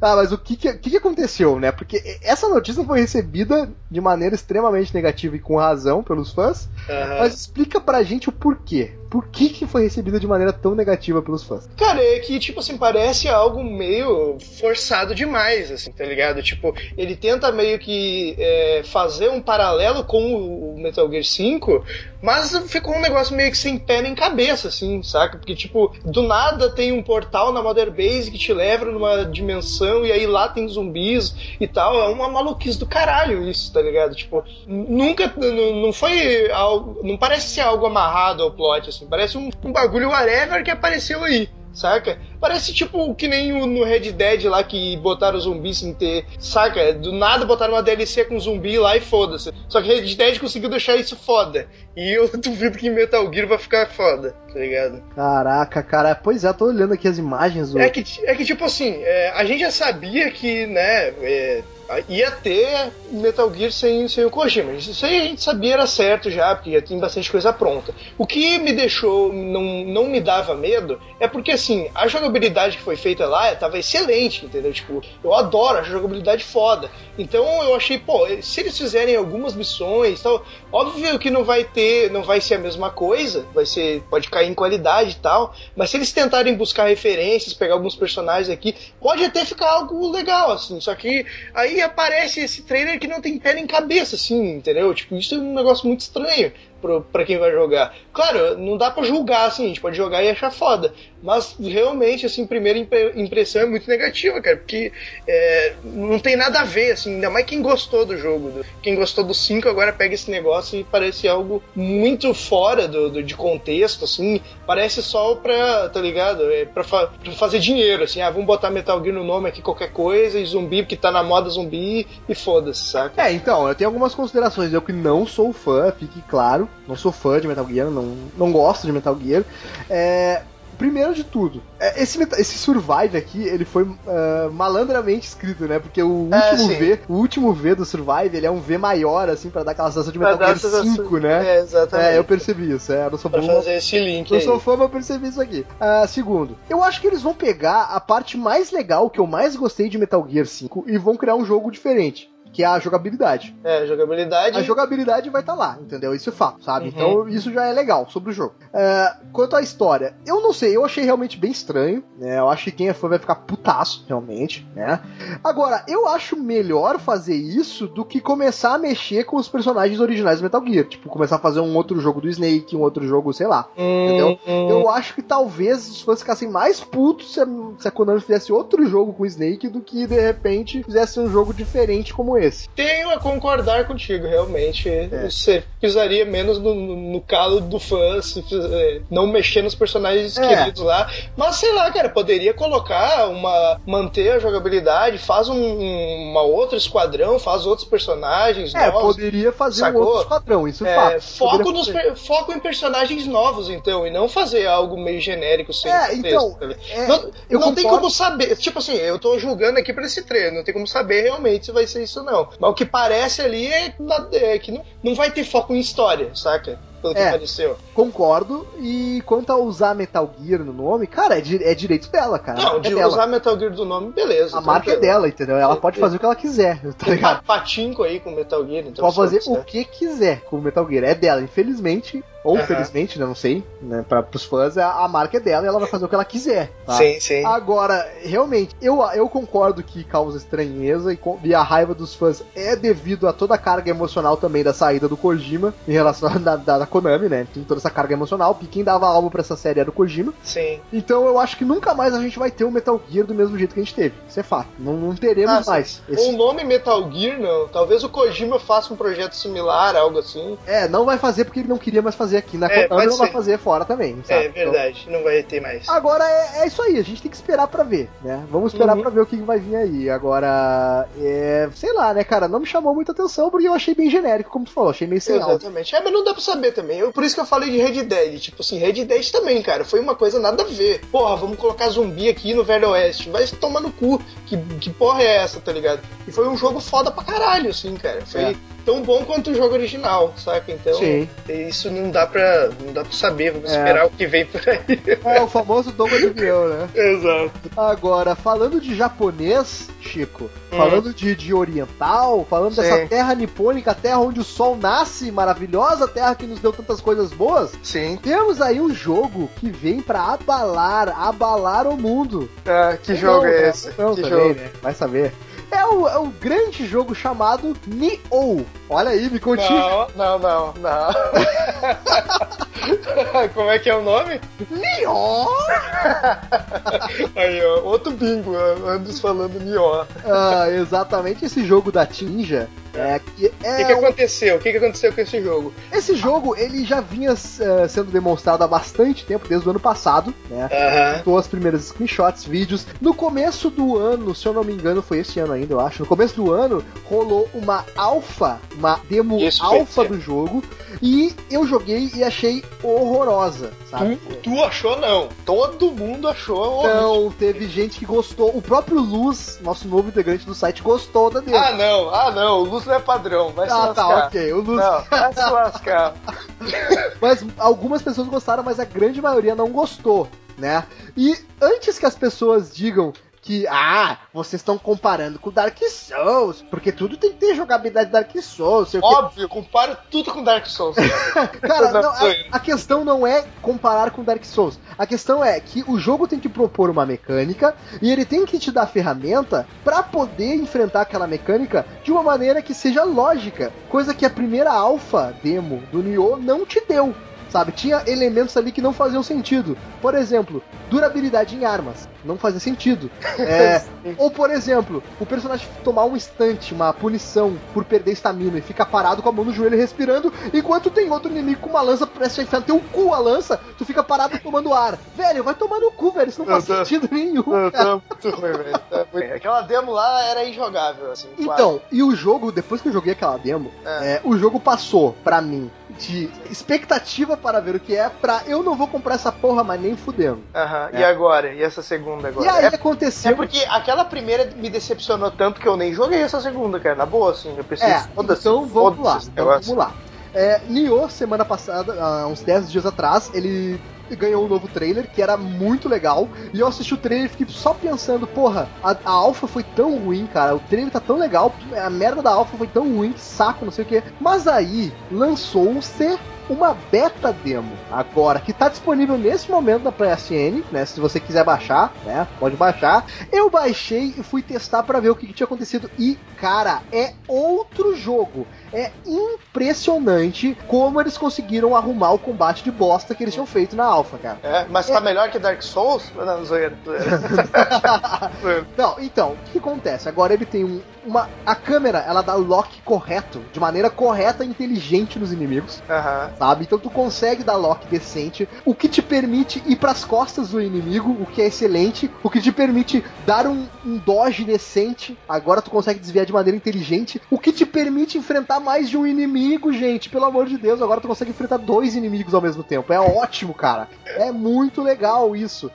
Ah, mas o que que, que aconteceu, né? Porque essa notícia foi recebida de maneira extremamente negativa e com razão pelos fãs. Aham. Mas explica pra gente o porquê. Por que que foi recebida de maneira tão negativa pelos fãs. Cara, é que, tipo assim, parece algo meio forçado demais, assim, tá ligado? Tipo, ele tenta meio que é, fazer um paralelo com o Metal Gear 5, mas ficou um negócio meio que sem pé nem cabeça, assim, saca? Porque, tipo, do nada tem um portal na Mother Base que te leva numa dimensão e aí lá tem zumbis e tal. É uma maluquice do caralho isso, tá ligado? Tipo, nunca. Não foi algo. Não parece ser algo amarrado ao plot, assim. Parece um, um bagulho whatever que apareceu aí saca? Parece tipo que nem o, no Red Dead lá que botaram zumbis sem ter, saca? Do nada botaram uma DLC com zumbi lá e foda-se. Só que Red Dead conseguiu deixar isso foda. E eu duvido que Metal Gear vai ficar foda, tá ligado? Caraca, cara, pois é, tô olhando aqui as imagens. É, que, é que tipo assim, é, a gente já sabia que, né, é, ia ter Metal Gear sem, sem o Kojima. Isso aí a gente sabia era certo já, porque já tinha bastante coisa pronta. O que me deixou, não, não me dava medo, é porque assim, a jogabilidade que foi feita lá estava excelente, entendeu? Tipo, eu adoro a jogabilidade foda. Então eu achei, pô, se eles fizerem algumas missões tal, óbvio que não vai ter, não vai ser a mesma coisa, vai ser, pode cair em qualidade e tal, mas se eles tentarem buscar referências, pegar alguns personagens aqui, pode até ficar algo legal, assim, só que aí aparece esse trailer que não tem pé nem cabeça, assim, entendeu? Tipo, isso é um negócio muito estranho para quem vai jogar. Claro, não dá para julgar, assim, a gente pode jogar e achar foda. Mas realmente, assim, primeira impressão é muito negativa, cara, porque é, não tem nada a ver, assim, ainda mais quem gostou do jogo. Quem gostou do 5 agora pega esse negócio e parece algo muito fora do, do de contexto, assim, parece só pra, tá ligado? É pra, fa pra, fazer dinheiro, assim, ah, vamos botar Metal Gear no nome aqui, qualquer coisa, e zumbi, porque tá na moda zumbi, e foda-se, saca? É, então, eu tenho algumas considerações, eu que não sou fã, fique claro, não sou fã de Metal Gear, não, não gosto de Metal Gear. É, primeiro de tudo, é, esse, esse Survive aqui, ele foi uh, malandramente escrito, né? Porque o é, último é, V, o último V do Survive, ele é um V maior, assim, pra dar aquela sensação de Metal Gear 5, né? É, exatamente. É, eu percebi isso, é, eu não sou pra fazer esse link Eu sou fã, mas eu percebi isso aqui. Uh, segundo, eu acho que eles vão pegar a parte mais legal, que eu mais gostei de Metal Gear 5, e vão criar um jogo diferente que é a jogabilidade. É, a jogabilidade. A jogabilidade vai estar tá lá, entendeu? Isso é fato, sabe? Uhum. Então isso já é legal sobre o jogo. É, quanto à história, eu não sei, eu achei realmente bem estranho, né? Eu acho que quem é fã vai ficar putaço, realmente, né? Agora, eu acho melhor fazer isso do que começar a mexer com os personagens originais do Metal Gear. Tipo, começar a fazer um outro jogo do Snake, um outro jogo, sei lá. Uhum. Entendeu? Eu acho que talvez os fãs ficassem mais putos se a, se a Konami fizesse outro jogo com o Snake do que de repente fizesse um jogo diferente como esse esse. Tenho a concordar contigo, realmente. É. Você pisaria menos no, no calo do fã, se é, não mexer nos personagens é. queridos lá. Mas sei lá, cara, poderia colocar uma. manter a jogabilidade, faz um, uma outra esquadrão, faz outros personagens. É, novos, poderia fazer sacou? um outro esquadrão, isso é, fato. Foco, nos, foco em personagens novos, então, e não fazer algo meio genérico sem é, então, tá é, Não, não tem como saber. Tipo assim, eu tô julgando aqui pra esse treino, não tem como saber realmente se vai ser isso ou não não. Mas o que parece ali é, é que não, não vai ter foco em história, saca? pelo que é, pareceu. Concordo. E quanto a usar Metal Gear no nome, cara, é, di é direito dela, cara. Não, é de dela. usar Metal Gear do nome, beleza. A marca é dela, entendeu? Ela pode fazer o que ela quiser, tá ligado? patinco aí com Metal Gear, então. Pode fazer o que quiser com Metal Gear. É dela, infelizmente. Ou uhum. felizmente, né, não sei, né, para os fãs, a, a, marca é dela e ela vai fazer o que ela quiser. Tá? Sim, sim. Agora, realmente, eu, eu concordo que causa estranheza e, e, a raiva dos fãs é devido a toda a carga emocional também da saída do Kojima em relação à da, da, da, Konami, né? Tem toda essa carga emocional, porque quem dava alma para essa série era o Kojima. Sim. Então eu acho que nunca mais a gente vai ter o Metal Gear do mesmo jeito que a gente teve. Isso é fato. Não, não teremos mais. Esse... O nome Metal Gear, não. Talvez o Kojima faça um projeto similar, algo assim. É, não vai fazer porque ele não queria mais fazer aqui na é, Konami não vai fazer fora também. Sabe? É verdade, então, não vai ter mais. Agora é, é, isso aí, a gente tem que esperar pra ver, né? Vamos esperar uhum. pra ver o que vai vir aí. Agora, é, sei lá, né, cara, não me chamou muita atenção porque eu achei bem genérico, como tu falou, achei meio sem Exatamente. É, mas não dá pra saber também. Eu, por isso que eu falei de Red Dead. Tipo assim, Red Dead também, cara, foi uma coisa nada a ver. Porra, vamos colocar zumbi aqui no Velho Oeste. Vai tomar no cu. Que, que porra é essa, tá ligado? E foi um jogo foda pra caralho, assim, cara. Foi. É tão bom quanto o jogo original, saca? Então, Sim. isso não dá pra, não dá pra saber, vamos esperar o que vem por aí. É o famoso Doma de né? Exato. Agora, falando de japonês, Chico, falando de, de oriental, falando Sim. dessa terra nipônica, terra onde o sol nasce, maravilhosa terra que nos deu tantas coisas boas, Sim. temos aí um jogo que vem pra abalar, abalar o mundo. Ah, que jogo Não, é né? esse? Não, que também, jogo? né? Vai saber. É o, é o grande jogo chamado Nioh. Olha aí, me conte. Não, não, não, não. Como é que é o nome? Nioh! Aí, ó, outro bingo, Andos falando Nioh. Ah, exatamente esse jogo da Tinja. É, que O é que, que um- aconteceu? O que, que aconteceu com esse jogo? Esse jogo ele já vinha eh, sendo demonstrado há bastante tempo, desde o ano passado, né? Tô as primeiras screenshots, vídeos. No começo do ano, se eu não me engano, foi esse ano ainda, eu acho. No começo do ano rolou uma alfa, uma demo Isso alfa do jogo. E eu joguei e achei horrorosa, sabe? Tu, tu achou não? Todo mundo achou horrível. Não, teve gente que gostou. O próprio Luz, nosso novo integrante do site, gostou da demo. Ah não, ah não, o Luz não é padrão, vai se Ah, lascar. tá, ok. O Luz Não, vai se lascar. Mas algumas pessoas gostaram, mas a grande maioria não gostou, né? E antes que as pessoas digam que, ah, vocês estão comparando com Dark Souls, porque tudo tem que ter jogabilidade Dark Souls. Óbvio, compara tudo com Dark Souls. Cara, Não, a, a questão não é comparar com Dark Souls. A questão é que o jogo tem que propor uma mecânica e ele tem que te dar ferramenta pra poder enfrentar aquela mecânica de uma maneira que seja lógica, coisa que a primeira alpha demo do Nioh não te deu. Sabe, tinha elementos ali que não faziam sentido. Por exemplo, durabilidade em armas. Não fazia sentido. É, ou, por exemplo, o personagem tomar um instante, uma punição por perder estamina e ficar parado com a mão no joelho respirando, enquanto tem outro inimigo com uma lança prestes a enfiar no teu cu a lança, tu fica parado tomando ar. Velho, vai tomar no cu, velho. Isso não faz Eu tô- sentido nenhum. Tá muito ruim, velho. Tá muito- Aquela demo lá era injogável, assim. Então, e o jogo, depois que eu joguei aquela demo, É. é, o jogo passou pra mim de expectativa para ver o que é, pra eu não vou comprar essa porra, mas nem fudendo. Aham, É. E agora? E essa segunda agora? E aí É- aconteceu. É porque aquela primeira me decepcionou tanto que eu nem joguei essa segunda, cara. Na boa, assim. Eu pensei, É, então vamos lá. Então vamos lá. É, Nioh, semana passada, há uns 10 dias atrás, ele ganhou um novo trailer que era muito legal. E eu assisti o trailer e fiquei só pensando, porra, a, a alfa foi tão ruim, cara. O trailer tá tão legal, a merda da alfa foi tão ruim, que saco, não sei o que. Mas aí lançou-se uma beta demo agora que tá disponível nesse momento na PSN, né? Se você quiser baixar, né? Pode baixar. Eu baixei e fui testar pra ver o que, que tinha acontecido e, cara, é outro jogo. É impressionante como eles conseguiram arrumar o combate de bosta que eles tinham feito na alfa, cara. É, mas tá melhor que Dark Souls? Não, zoeira. zoeira. Zoeira. Não, então, o que acontece? Agora ele tem um, uma. A câmera, ela dá lock correto, de maneira correta e inteligente nos inimigos. Aham. sabe? Então tu consegue dar lock decente, o que te permite ir pras costas do inimigo, o que é excelente, o que te permite dar um, um dodge decente, agora tu consegue desviar de maneira inteligente, o que te permite enfrentar mais de um inimigo, gente, pelo amor de Deus, agora tu consegue enfrentar dois inimigos ao mesmo tempo, é ótimo, cara, é muito legal isso.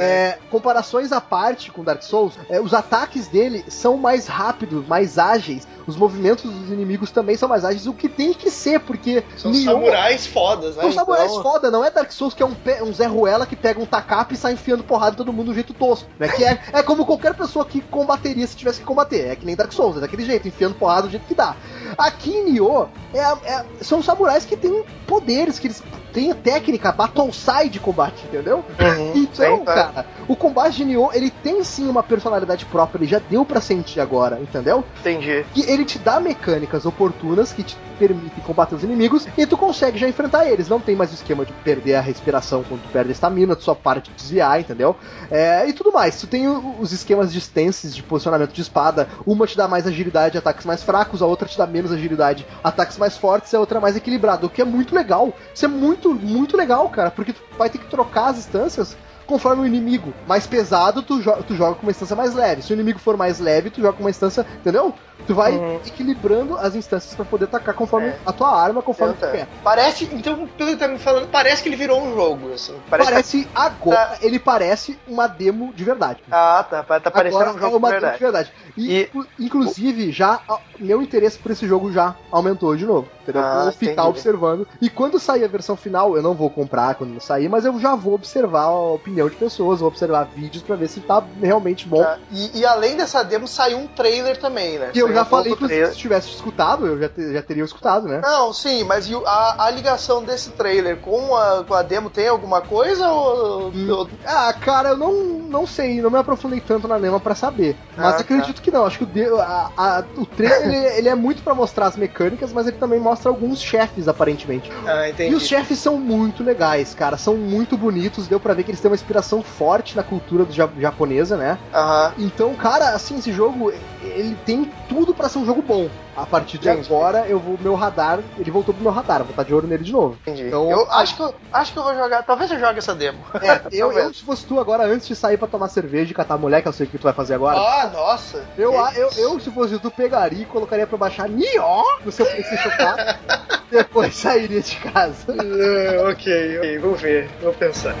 É, comparações à parte com Dark Souls, é, os ataques dele são mais rápidos, mais ágeis, os movimentos dos inimigos também são mais ágeis, o que tem que ser, porque São Nioh- samurais fodas, né? são samurais Então- foda, não é Dark Souls que é um, pe- um Zé Ruela que pega um tacape e sai enfiando porrada em todo mundo do jeito tosco. Né? Que é, é como qualquer pessoa que combateria se tivesse que combater. É que nem Dark Souls, é daquele jeito, enfiando porrada do jeito que dá. Aqui em Nioh, é, é- são samurais que têm poderes, que eles têm técnica, battle side combate, entendeu? Uhum, Então, sim, tá. cara, o combate de Nioh, ele tem sim uma personalidade própria, ele já deu pra sentir agora, entendeu? Entendi. que ele te dá mecânicas oportunas que te permitem combater os inimigos e tu consegue já enfrentar eles. Não tem mais o esquema de perder a respiração quando tu perde a estamina, tu só para de desviar, entendeu? É, e tudo mais. Tu tem os esquemas de stances de posicionamento de espada. Uma te dá mais agilidade, ataques mais fracos, a outra te dá menos agilidade, ataques mais fortes, e a outra mais equilibrada. O que é muito legal. Isso é muito, muito legal, cara, porque tu vai ter que trocar as instâncias conforme o inimigo mais pesado, tu, jo tu joga com uma instância mais leve. Se o inimigo for mais leve, tu joga com uma instância, entendeu? Tu vai Uhum. equilibrando as instâncias pra poder atacar conforme É. a tua arma, conforme Então, tu quer. Parece, então, pelo que tá me falando, parece que ele virou um jogo, assim. Parece, Parece, agora, tá- ele parece uma demo de verdade. Ah, tá. Tá parecendo Agora um jogo é uma de demo de verdade. verdade. E, E- inclu- inclusive, já meu interesse por esse jogo já aumentou de novo. Entendeu? Ah, vou ficar entendi. observando. E quando sair a versão final, eu não vou comprar quando sair, mas eu já vou observar a opinião de pessoas, vou observar vídeos pra ver se tá realmente bom. Tá. E, e além dessa demo, saiu um trailer também, né? E eu Saiu já falei que se tivesse escutado, eu já, te- já teria escutado, né? Não, sim, mas e a, a ligação desse trailer com a, com a demo tem alguma coisa ou... Hum. ou- Ah, cara, eu não, não sei, não me aprofundei tanto na Nema pra saber. Mas Ah, acredito que não. Acho que o, de- a- a- o trailer ele, ele é muito pra mostrar as mecânicas, mas ele também mostra alguns chefes, aparentemente. Ah, E entendi. os chefes são muito legais, cara. São muito bonitos. Deu pra ver que eles têm uma inspiração forte na cultura japonesa, né? Aham. Então, cara, assim, esse jogo, ele tem tudo pra ser um jogo bom. A partir de Entendi. agora, eu vou meu radar, ele voltou pro meu radar, vou estar de olho nele de novo. Entendi. Então- eu acho que eu, acho que eu vou jogar. Talvez eu jogue essa demo. É, eu, eu, se fosse tu agora, antes de sair pra tomar cerveja e catar mulher, que eu sei o que tu vai fazer agora, Ah, nossa. eu, Que eu, eu, se fosse tu, pegaria e colocaria pra baixar Nioh no seu PlayStation 4, depois sairia de casa. Ah, ok, ok, vou ver, vou pensar.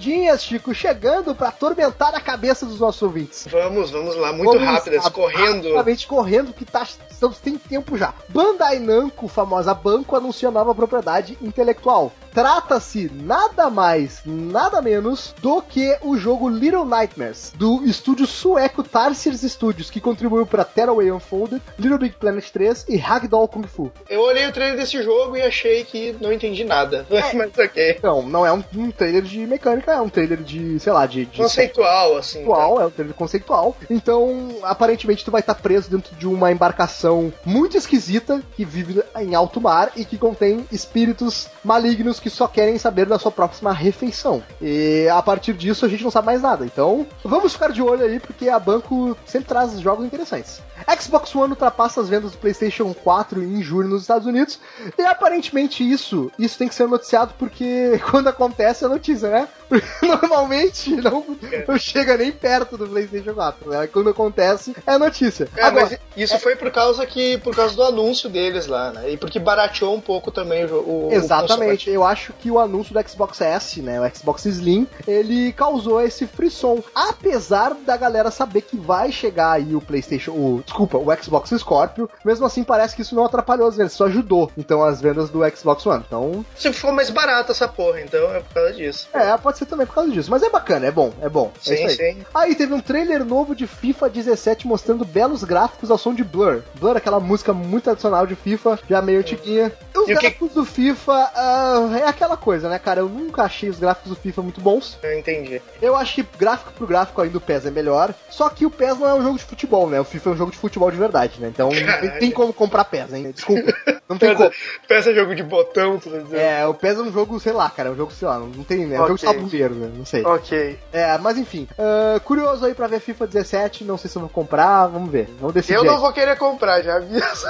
As rapidinhas, Chico, chegando pra atormentar a cabeça dos nossos ouvintes. Vamos, vamos lá, muito Vamos rápidas, correndo. Rapidamente correndo, que tá, estamos tem tempo já. Bandai Namco, famosa banco, anuncia nova propriedade intelectual. Trata-se nada mais, nada menos do que o jogo Little Nightmares, do estúdio sueco Tarsiers Studios, que contribuiu para Tearaway Unfolded, Little Big Planet 3 e Ragdoll Kung Fu. Eu olhei o trailer desse jogo e achei que não entendi nada. Mas ok. Então, não é um, um trailer de mecânica, é um trailer de, sei lá, de... de Conceitual, assim. conceitual, é um trailer conceitual. Então, aparentemente, tu vai estar preso dentro de uma embarcação muito esquisita que vive em alto mar e que contém espíritos malignos que só querem saber da sua próxima refeição. E a partir disso a gente não sabe mais nada. Então, vamos ficar de olho aí porque a banco sempre traz jogos interessantes. Xbox One ultrapassa as vendas do PlayStation 4 em julho nos Estados Unidos e aparentemente isso, isso tem que ser noticiado porque quando acontece é notícia, né? Porque Normalmente não, não chega nem perto do PlayStation 4, né? Quando acontece é notícia. É, Agora, mas isso foi por causa que por causa do anúncio deles lá, né? E porque barateou um pouco também o, o o Exatamente, eu acho que o anúncio do Xbox S, né, o Xbox Slim, ele causou esse frisson. Apesar da galera saber que vai chegar aí o PlayStation, o, desculpa, o Xbox Scorpio, mesmo assim parece que isso não atrapalhou as vendas, só ajudou, então, as vendas do Xbox One. Então. Se for mais barato essa porra, então é por causa disso. é, pode ser também por causa disso, mas é bacana, é bom, é bom. é Sim, isso aí. sim. Aí teve um trailer novo de FIFA 17 mostrando belos gráficos ao som de Blur. Blur, aquela música muito tradicional de FIFA, já meio antiguinha. Os E o que- gráficos do FIFA ah, é aquela coisa, né, cara? Eu nunca achei os gráficos do FIFA muito bons. Eu entendi. Eu acho que gráfico pro gráfico ainda o PES é melhor. Só que o PES não é um jogo de futebol, né? O FIFA é um jogo de futebol de verdade, né? Então não tem, como comprar PES, hein? Desculpa. Não tem como. Peça, peça jogo de botão, tudo. É, o PES é um jogo, sei lá, cara, é um jogo, sei lá, não tem, né? É um jogo né? Não sei. Ok. É, mas enfim, ah, curioso aí pra ver FIFA 17, não sei se eu vou comprar, vamos ver, vamos decidir. Eu aí. não vou querer comprar, já aviso.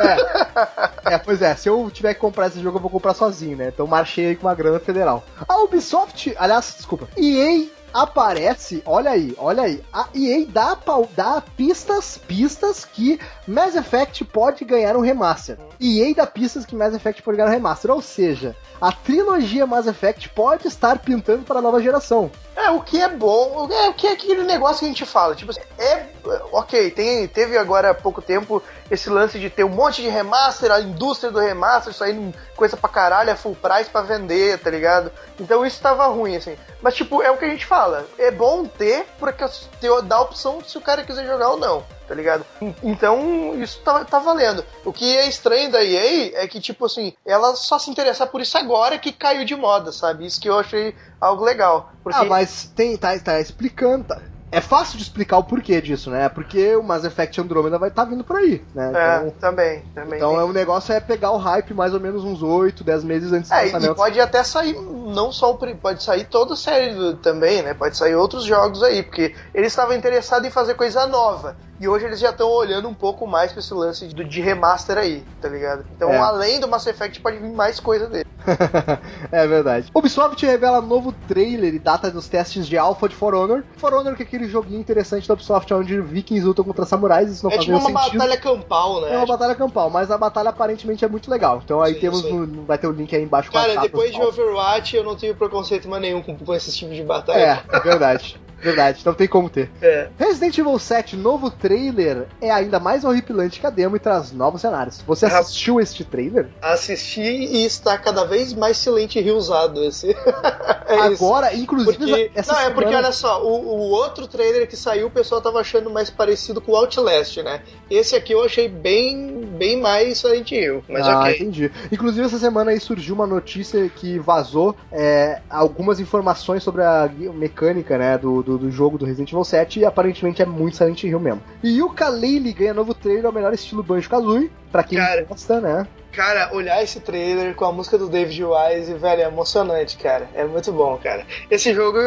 É, pois é, se eu tiver que comprar esse jogo, eu vou comprar sozinho, né? Então marchei aí com uma grana federal. A Ubisoft, aliás, desculpa, EA aparece, olha aí, olha aí, a EA dá, dá pistas, pistas que Mass Effect pode ganhar um remaster. EA dá pistas que Mass Effect pode ganhar um remaster, ou seja, a trilogia Mass Effect pode estar pintando para a nova geração. É, o que é bom, é o que é aquele negócio que a gente fala, tipo assim, é, ok, tem, teve agora há pouco tempo esse lance de ter um monte de remaster, a indústria do remaster saindo coisa pra caralho, a full price pra vender, tá ligado? Então isso tava ruim, assim. Mas, tipo, é o que a gente fala, é bom ter, porque ter, dá a opção se o cara quiser jogar ou não, tá ligado? Então, isso tá, tá valendo. O que é estranho da EA é que, tipo assim, ela só se interessar por isso agora que caiu de moda, sabe? Isso que eu achei algo legal. Porque Ah, mas tem, tá, tá explicando, tá. É fácil de explicar o porquê disso, né? Porque o Mass Effect Andromeda vai estar tá vindo por aí, né? É, então, também, também. Então é, o negócio é pegar o hype mais ou menos uns 8, 10 meses antes do é, lançamento. E pode até sair, não só o pode sair toda a série também, né? Pode sair outros jogos aí, porque eles estavam interessados em fazer coisa nova. E hoje eles já estão olhando um pouco mais pra esse lance de, de remaster aí, tá ligado? Então, É. além do Mass Effect, pode vir mais coisa dele. é verdade. Ubisoft revela novo trailer e data dos testes de Alpha de For Honor. For Honor que é aquele joguinho interessante da Ubisoft onde vikings lutam contra samurais, isso não é faz tipo nenhum uma sentido. batalha campal, né? É uma batalha campal, mas a batalha aparentemente é muito legal. Então aí Sim, temos sim. no, vai ter o link aí embaixo Cara, depois de. Overwatch, eu não tenho preconceito mais nenhum com, com esse tipo de batalha. É, é verdade. Verdade, não tem como ter. É. Resident Evil 7, novo trailer, é ainda mais horripilante que a demo e traz novos cenários. Você assistiu este trailer? Assisti e está cada vez mais silente e usado esse. é isso. Agora, inclusive, Porque, essa não, é porque semana- olha só, o, o outro trailer que saiu, o pessoal tava achando mais parecido com o Outlast, né? Esse aqui eu achei bem, bem mais Silent Hill, mas ah, ok. entendi. Inclusive, essa semana aí surgiu uma notícia que vazou é, algumas informações sobre a mecânica né, do, do, do jogo do Resident Evil 7 e aparentemente é muito Silent Hill mesmo. E o Kalele ganha novo trailer ao melhor estilo Banjo-Kazooie, pra quem Cara. gosta, né? Cara, olhar esse trailer com a música do David Wise, velho, é emocionante, cara. É muito bom, cara. Esse jogo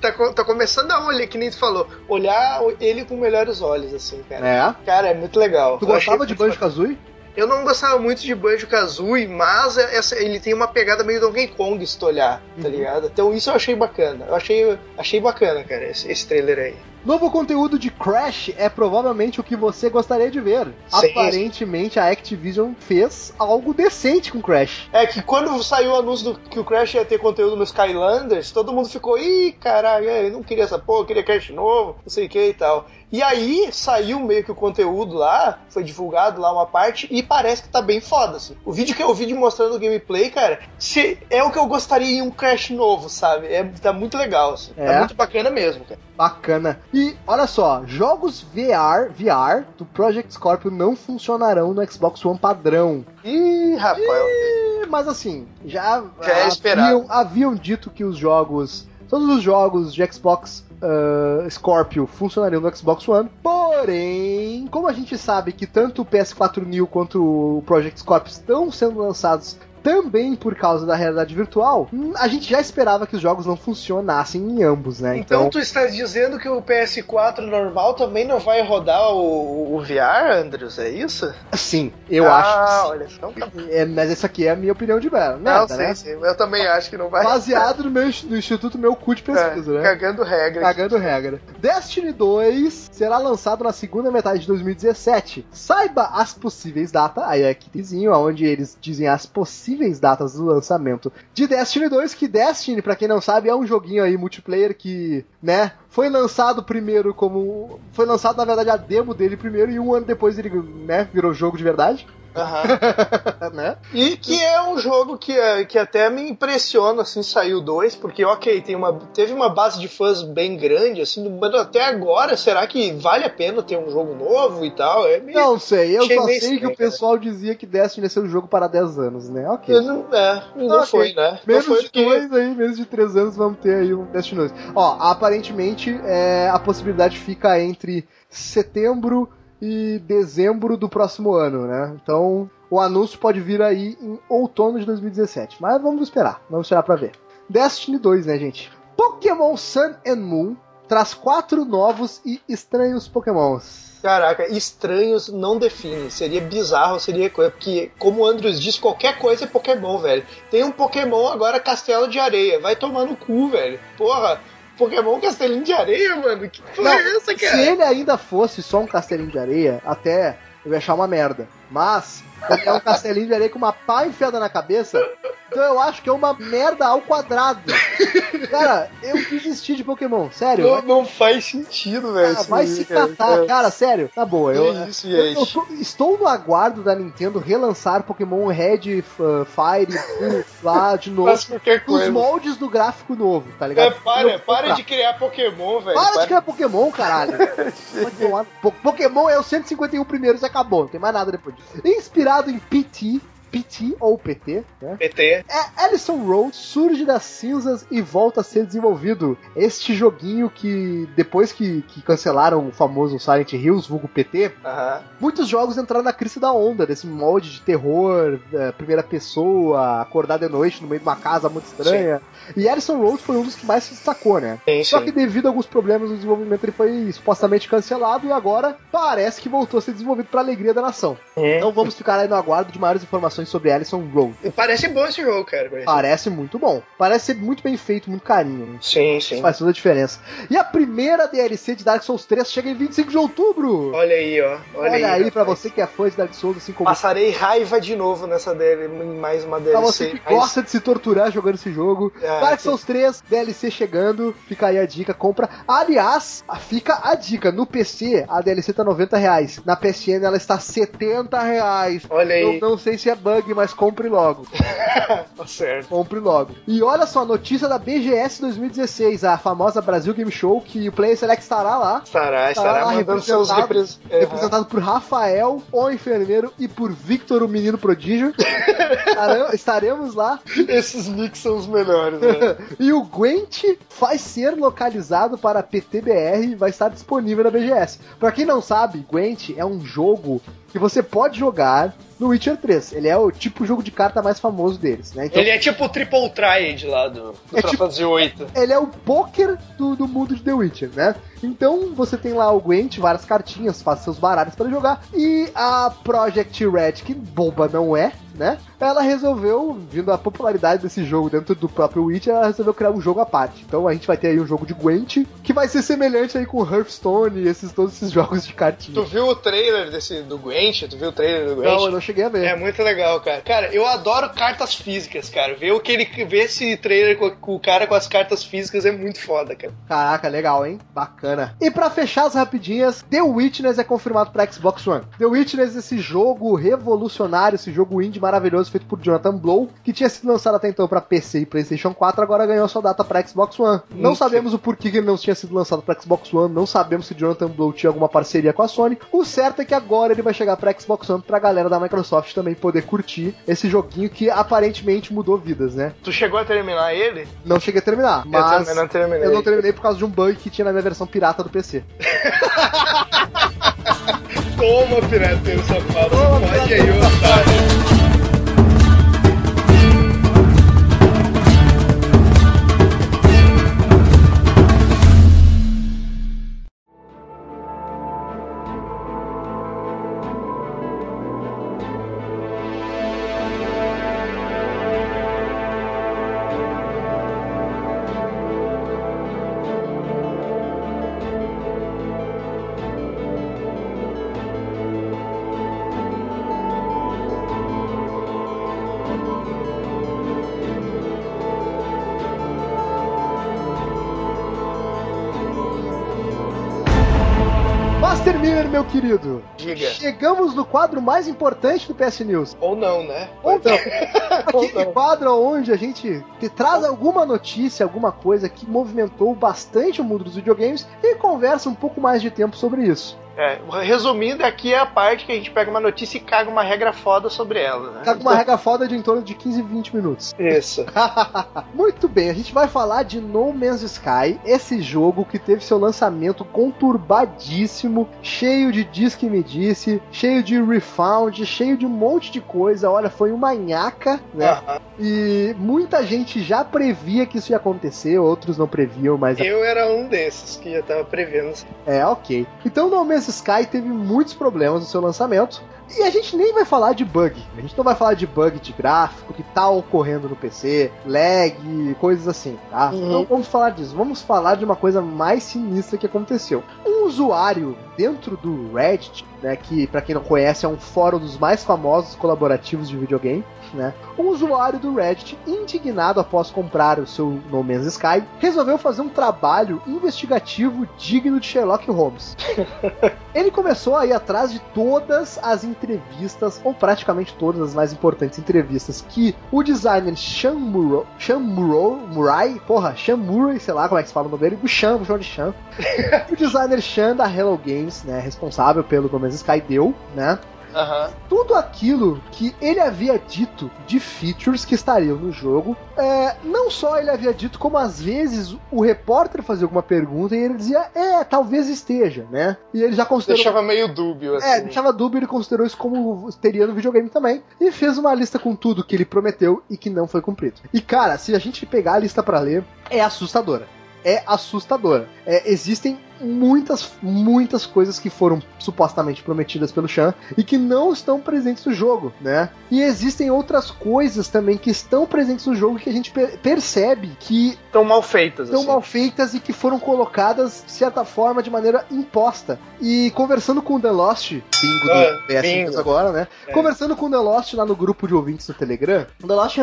tá, tá começando a olhar, que nem tu falou, olhar ele com melhores olhos, assim, cara. É. Cara, é muito legal. Tu Eu gostava de Banjo-Kazooie? Eu não gostava muito de Banjo Kazooie, mas é- essa- ele tem uma pegada meio Donkey Kong se tu olhar, tá Uhum. ligado? Então isso eu achei bacana. Eu achei, achei bacana, cara, esse, esse trailer aí. Novo conteúdo de Crash é provavelmente o que você gostaria de ver. Sim. Aparentemente a Activision fez algo decente com Crash. É que quando saiu o anúncio do, que o Crash ia ter conteúdo no Skylanders, todo mundo ficou, ih, caralho, é, eu não queria essa porra, eu queria Crash novo, não sei o que e tal. E aí saiu meio que o conteúdo lá, foi divulgado lá uma parte, e parece que tá bem foda, assim. O vídeo que eu vi mostrando o gameplay, cara, se, é o que eu gostaria em um Crash novo, sabe? É, tá muito legal, assim. É? Tá muito bacana mesmo, cara. Bacana. E olha só, jogos VR, VR do Project Scorpio não funcionarão no Xbox One padrão. Ih, rapaz. Ih, Mas assim, já, Já é haviam, haviam dito que os jogos, todos os jogos de Xbox ah, Scorpio funcionariam no Xbox One. Porém, como a gente sabe que tanto o PS4 New quanto o Project Scorpio estão sendo lançados também por causa da realidade virtual, hum, a gente já esperava que os jogos não funcionassem em ambos, né? Então, tu estás dizendo que o PS4 normal também não vai rodar o, o VR, Andrews? É isso? sim, eu ah, acho. sim. olha, então tá. É, mas essa aqui é a minha opinião de merda, Não, merda, sim, né? sim. Eu também acho que não vai. Baseado no, meu, no Instituto Meu Cu de Pesquisa, É, né? Cagando regra. Cagando regra. Destiny 2 será lançado na segunda metade de 2017. Saiba as possíveis datas, aí é aqui vizinho, onde eles dizem as possíveis datas do lançamento de Destiny 2, que Destiny, pra quem não sabe, é um joguinho aí multiplayer que, né, foi lançado primeiro como. Foi lançado, na verdade, a demo dele primeiro, e um ano depois ele, né, virou jogo de verdade. Aham. né? E que é um jogo que, é- que até me impressiona, assim, saiu dois, porque, ok, tem uma, teve uma base de fãs bem grande, assim, mas até agora, será que vale a pena ter um jogo novo e tal? É meio... Não sei, eu Achei só sei que estranho, o pessoal dizia que Destiny ia ser um jogo para 10 anos, né? Ok. Eu não, é, não foi, né? Não Menos foi de porque... dois aí, menos de três anos vamos ter aí um Destiny 2. Ó, aparentemente é, a possibilidade fica entre setembro e dezembro do próximo ano, né? Então o anúncio pode vir aí em outono de 2017. Mas vamos esperar, vamos esperar pra ver. Destiny 2, né, gente? Pokémon Sun and Moon traz quatro novos e estranhos Pokémons. Caraca, estranhos não define. Seria bizarro, seria coisa. Porque, como o Andrews disse, qualquer coisa é Pokémon, velho. Tem um Pokémon agora Castelo de Areia. Vai tomar no cu, velho. Porra, Pokémon Castelinho de Areia, mano. Que porra é essa, Se cara? ele ainda fosse só um castelinho de areia, até eu ia achar uma merda. Mas, ele é um castelinho de areia com uma pá enfiada na cabeça, então eu acho que é uma merda ao quadrado. Cara, eu desisti de Pokémon, sério. Não, não faz sentido, velho. Isso vai se cara. catar, cara, sério. Tá boa, eu, Que isso, eu- eu tô- estou no aguardo da Nintendo relançar Pokémon Red, F- Fire, Blue, lá de novo. Faz qualquer Os coisa. moldes do gráfico novo, tá ligado? É, para, Eu para de criar Pokémon, velho. Para de criar Pokémon, caralho. Pokémon é o 151 primeiros e acabou, não tem mais nada depois disso. Inspirado em PT, PT ou PT, né? PT. É, Ellison Road surge das cinzas e volta a ser desenvolvido. Este joguinho que, depois que, que cancelaram o famoso Silent Hills, vulgo PT, Aham. muitos jogos entraram na crise da onda, desse molde de terror, eh, primeira pessoa, acordar de noite no meio de uma casa muito estranha. E Ellison Road foi um dos que mais se destacou, né? Sim, Só sim. que devido a alguns problemas no desenvolvimento ele foi supostamente cancelado e agora parece que voltou a ser desenvolvido para alegria da nação. Hum. Então vamos ficar aí no aguardo de maiores informações sobre Ellison Road. Parece bom esse jogo, cara. Parece. Parece muito bom. Parece ser muito bem feito, muito carinho. né? Sim, Isso sim. faz toda a diferença. E a primeira DLC de Dark Souls 3 chega em 25 de outubro. Olha aí, ó. Olha, Olha, aí, pra rapaz. você que é fã de Dark Souls, assim como Passarei raiva de novo nessa dele, em mais uma DLC. Pra você que mas- gosta de se torturar jogando esse jogo. Ah, Dark Souls 3, DLC chegando. Fica aí a dica, compra. Aliás, fica a dica. No PC, a DLC tá 90 reais. Na PSN, ela está 70 reais. Olha aí. Eu não sei se é bug, mas compre logo. Tá certo. Compre logo. E olha só, notícia da BGS 2016, a famosa Brasil Game Show, que o Player Select estará lá. Estará, estará lá mandando seus repres... representado por Rafael, o enfermeiro, e por Victor, o menino prodígio. Estaremos lá Esses nicks são os melhores, né? e o Gwent vai ser localizado para PTBR e vai estar disponível na BGS. Pra quem não sabe, Gwent é um jogo que você pode jogar no Witcher 3. Ele é o tipo jogo de carta mais famoso deles, né? Então, Ele é tipo o Triple Triad lá do, do É Final tipo- Fantasy VIII. ele é o poker do, do mundo de The Witcher, né? Então você tem lá o Gwent, várias cartinhas, faz seus baralhos para jogar. E a Project Red, que boba não é, né? Ela resolveu, vindo a popularidade desse jogo dentro do próprio Witcher, ela resolveu criar um jogo à parte. Então a gente vai ter aí um jogo de Gwent, que vai ser semelhante aí com Hearthstone e esses, todos esses jogos de Tu cartinha. viu o trailer desse, do Gwent? Tu viu o trailer do Gwent? Não, eu não cheguei a ver. É muito legal, cara. Cara, eu adoro cartas físicas, cara. Ver o que ele ver esse trailer com, com o cara com as cartas físicas é muito foda, cara. Caraca, legal, hein? Bacana. E pra fechar as rapidinhas, The Witness é confirmado pra Xbox One. The Witness, esse jogo revolucionário, esse jogo indie maravilhoso feito por Jonathan Blow, que tinha sido lançado até então pra PC e PlayStation 4, agora ganhou sua data pra Xbox One. Não sabemos o porquê que ele não tinha sido lançado pra Xbox One, não sabemos se Jonathan Blow tinha alguma parceria com a Sony. O certo é que agora ele vai chegar pra Xbox One pra galera da Microsoft também poder curtir esse joguinho que aparentemente mudou vidas, né? Tu chegou a terminar ele? Não cheguei a terminar, eu mas também não terminei. eu não terminei por causa de um bug que tinha na minha versão pirata do PC. Toma, pirateiro safado. Toma, Pode aí, pirateiro otário. Meu querido, Diga. chegamos no quadro mais importante do PS News. Ou não, né? Ou não. Ou Aquele não. quadro onde a gente te traz alguma notícia, alguma coisa que movimentou bastante o mundo dos videogames e conversa um pouco mais de tempo sobre isso. É, resumindo, aqui é a parte que a gente pega uma notícia e caga uma regra foda sobre ela, né? Com uma regra foda de em torno de 15, 20 minutos. Isso. Muito bem, a gente vai falar de No Man's Sky, esse jogo que teve seu lançamento conturbadíssimo, cheio de diz que me disse, cheio de refound, cheio de um monte de coisa. Olha, foi uma nhaca, né? Aham. E muita gente já previa que isso ia acontecer, outros não previam, mas Eu era um desses que já tava prevendo. é ok. Então No Man's Sky teve muitos problemas no seu lançamento. E a gente nem vai falar de bug. A gente não vai falar de bug de gráfico que tá ocorrendo no PC, lag, coisas assim, tá? Uhum. Não vamos falar disso. Vamos falar de uma coisa mais sinistra que aconteceu. Um usuário dentro do Reddit, né, que pra quem não conhece é um fórum dos mais famosos colaborativos de videogame, né? Um usuário do Reddit, indignado após comprar o seu No Man's Sky, resolveu fazer um trabalho investigativo digno de Sherlock Holmes. Ele começou a ir atrás de todas as entrevistas, ou praticamente todas as mais importantes entrevistas, que o designer Sean Murrow, Sean Murai, porra, Sean Murray, sei lá como é que se fala o nome dele, o Sean, chamar de Sean. o designer Sean da Hello Games, né, responsável pelo No Man's Sky, deu, né? Aham. tudo aquilo que ele havia dito de features que estariam no jogo. é, não só ele havia dito, como às vezes o repórter fazia alguma pergunta e ele dizia, é, talvez esteja, né? E ele já considerou. Deixava meio dúbio, assim. É, deixava dúvida, ele considerou isso como teria no videogame também. E fez uma lista com tudo que ele prometeu e que não foi cumprido. E cara, se a gente pegar a lista pra ler, é assustadora. É assustadora. É, existem muitas, muitas coisas que foram supostamente prometidas pelo Chan e que não estão presentes no jogo, né? E existem outras coisas também que estão presentes no jogo que a gente per- percebe que Tão mal feitas, estão assim. mal feitas e que foram colocadas, de certa forma, de maneira imposta. E conversando com o The Lost, bingo do Ah, PS agora, né? É. Conversando com o The Lost lá no grupo de ouvintes do Telegram, o The Lost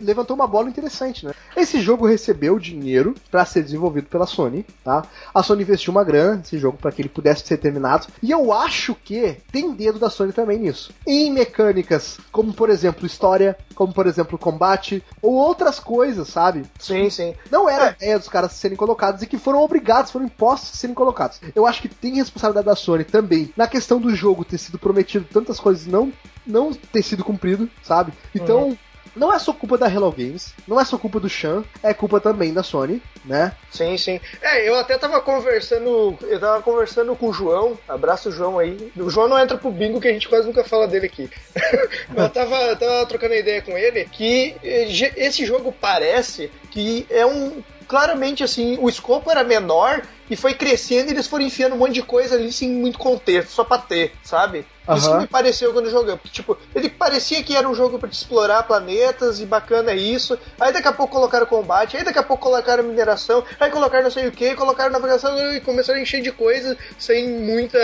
levantou uma bola interessante, né? Esse jogo recebeu dinheiro para ser desenvolvido pela Sony, tá? A Sony investiu uma grana nesse jogo para que ele pudesse ser terminado. E eu acho que tem dedo da Sony também nisso. Em mecânicas, como por exemplo história, como por exemplo combate, ou outras coisas, sabe? Sim, sim. Não era a É. ideia dos caras serem colocados e que foram obrigados, foram impostos a serem colocados. Eu acho que tem responsabilidade da Sony também na questão do jogo ter sido prometido tantas coisas e não, não ter sido cumprido, sabe? Então. Uhum. Não é só culpa da Hello Games, não é só culpa do Chan, é culpa também da Sony, né? Sim, sim. É, eu até tava conversando. Eu tava conversando com o João. Abraço o João aí. O João não entra pro bingo que a gente quase nunca fala dele aqui. eu tava, tava trocando ideia com ele que eh, esse jogo parece que é um. Claramente, assim, o escopo era menor e foi crescendo e eles foram enfiando um monte de coisa ali sem muito contexto, só pra ter, sabe? Isso que Aham. me pareceu quando jogamos. Porque, tipo, ele parecia que era um jogo pra te explorar planetas e bacana é isso. Aí daqui a pouco colocaram combate, aí daqui a pouco colocaram mineração, aí colocaram não sei o que, colocaram navegação e começaram a encher de coisa sem muita,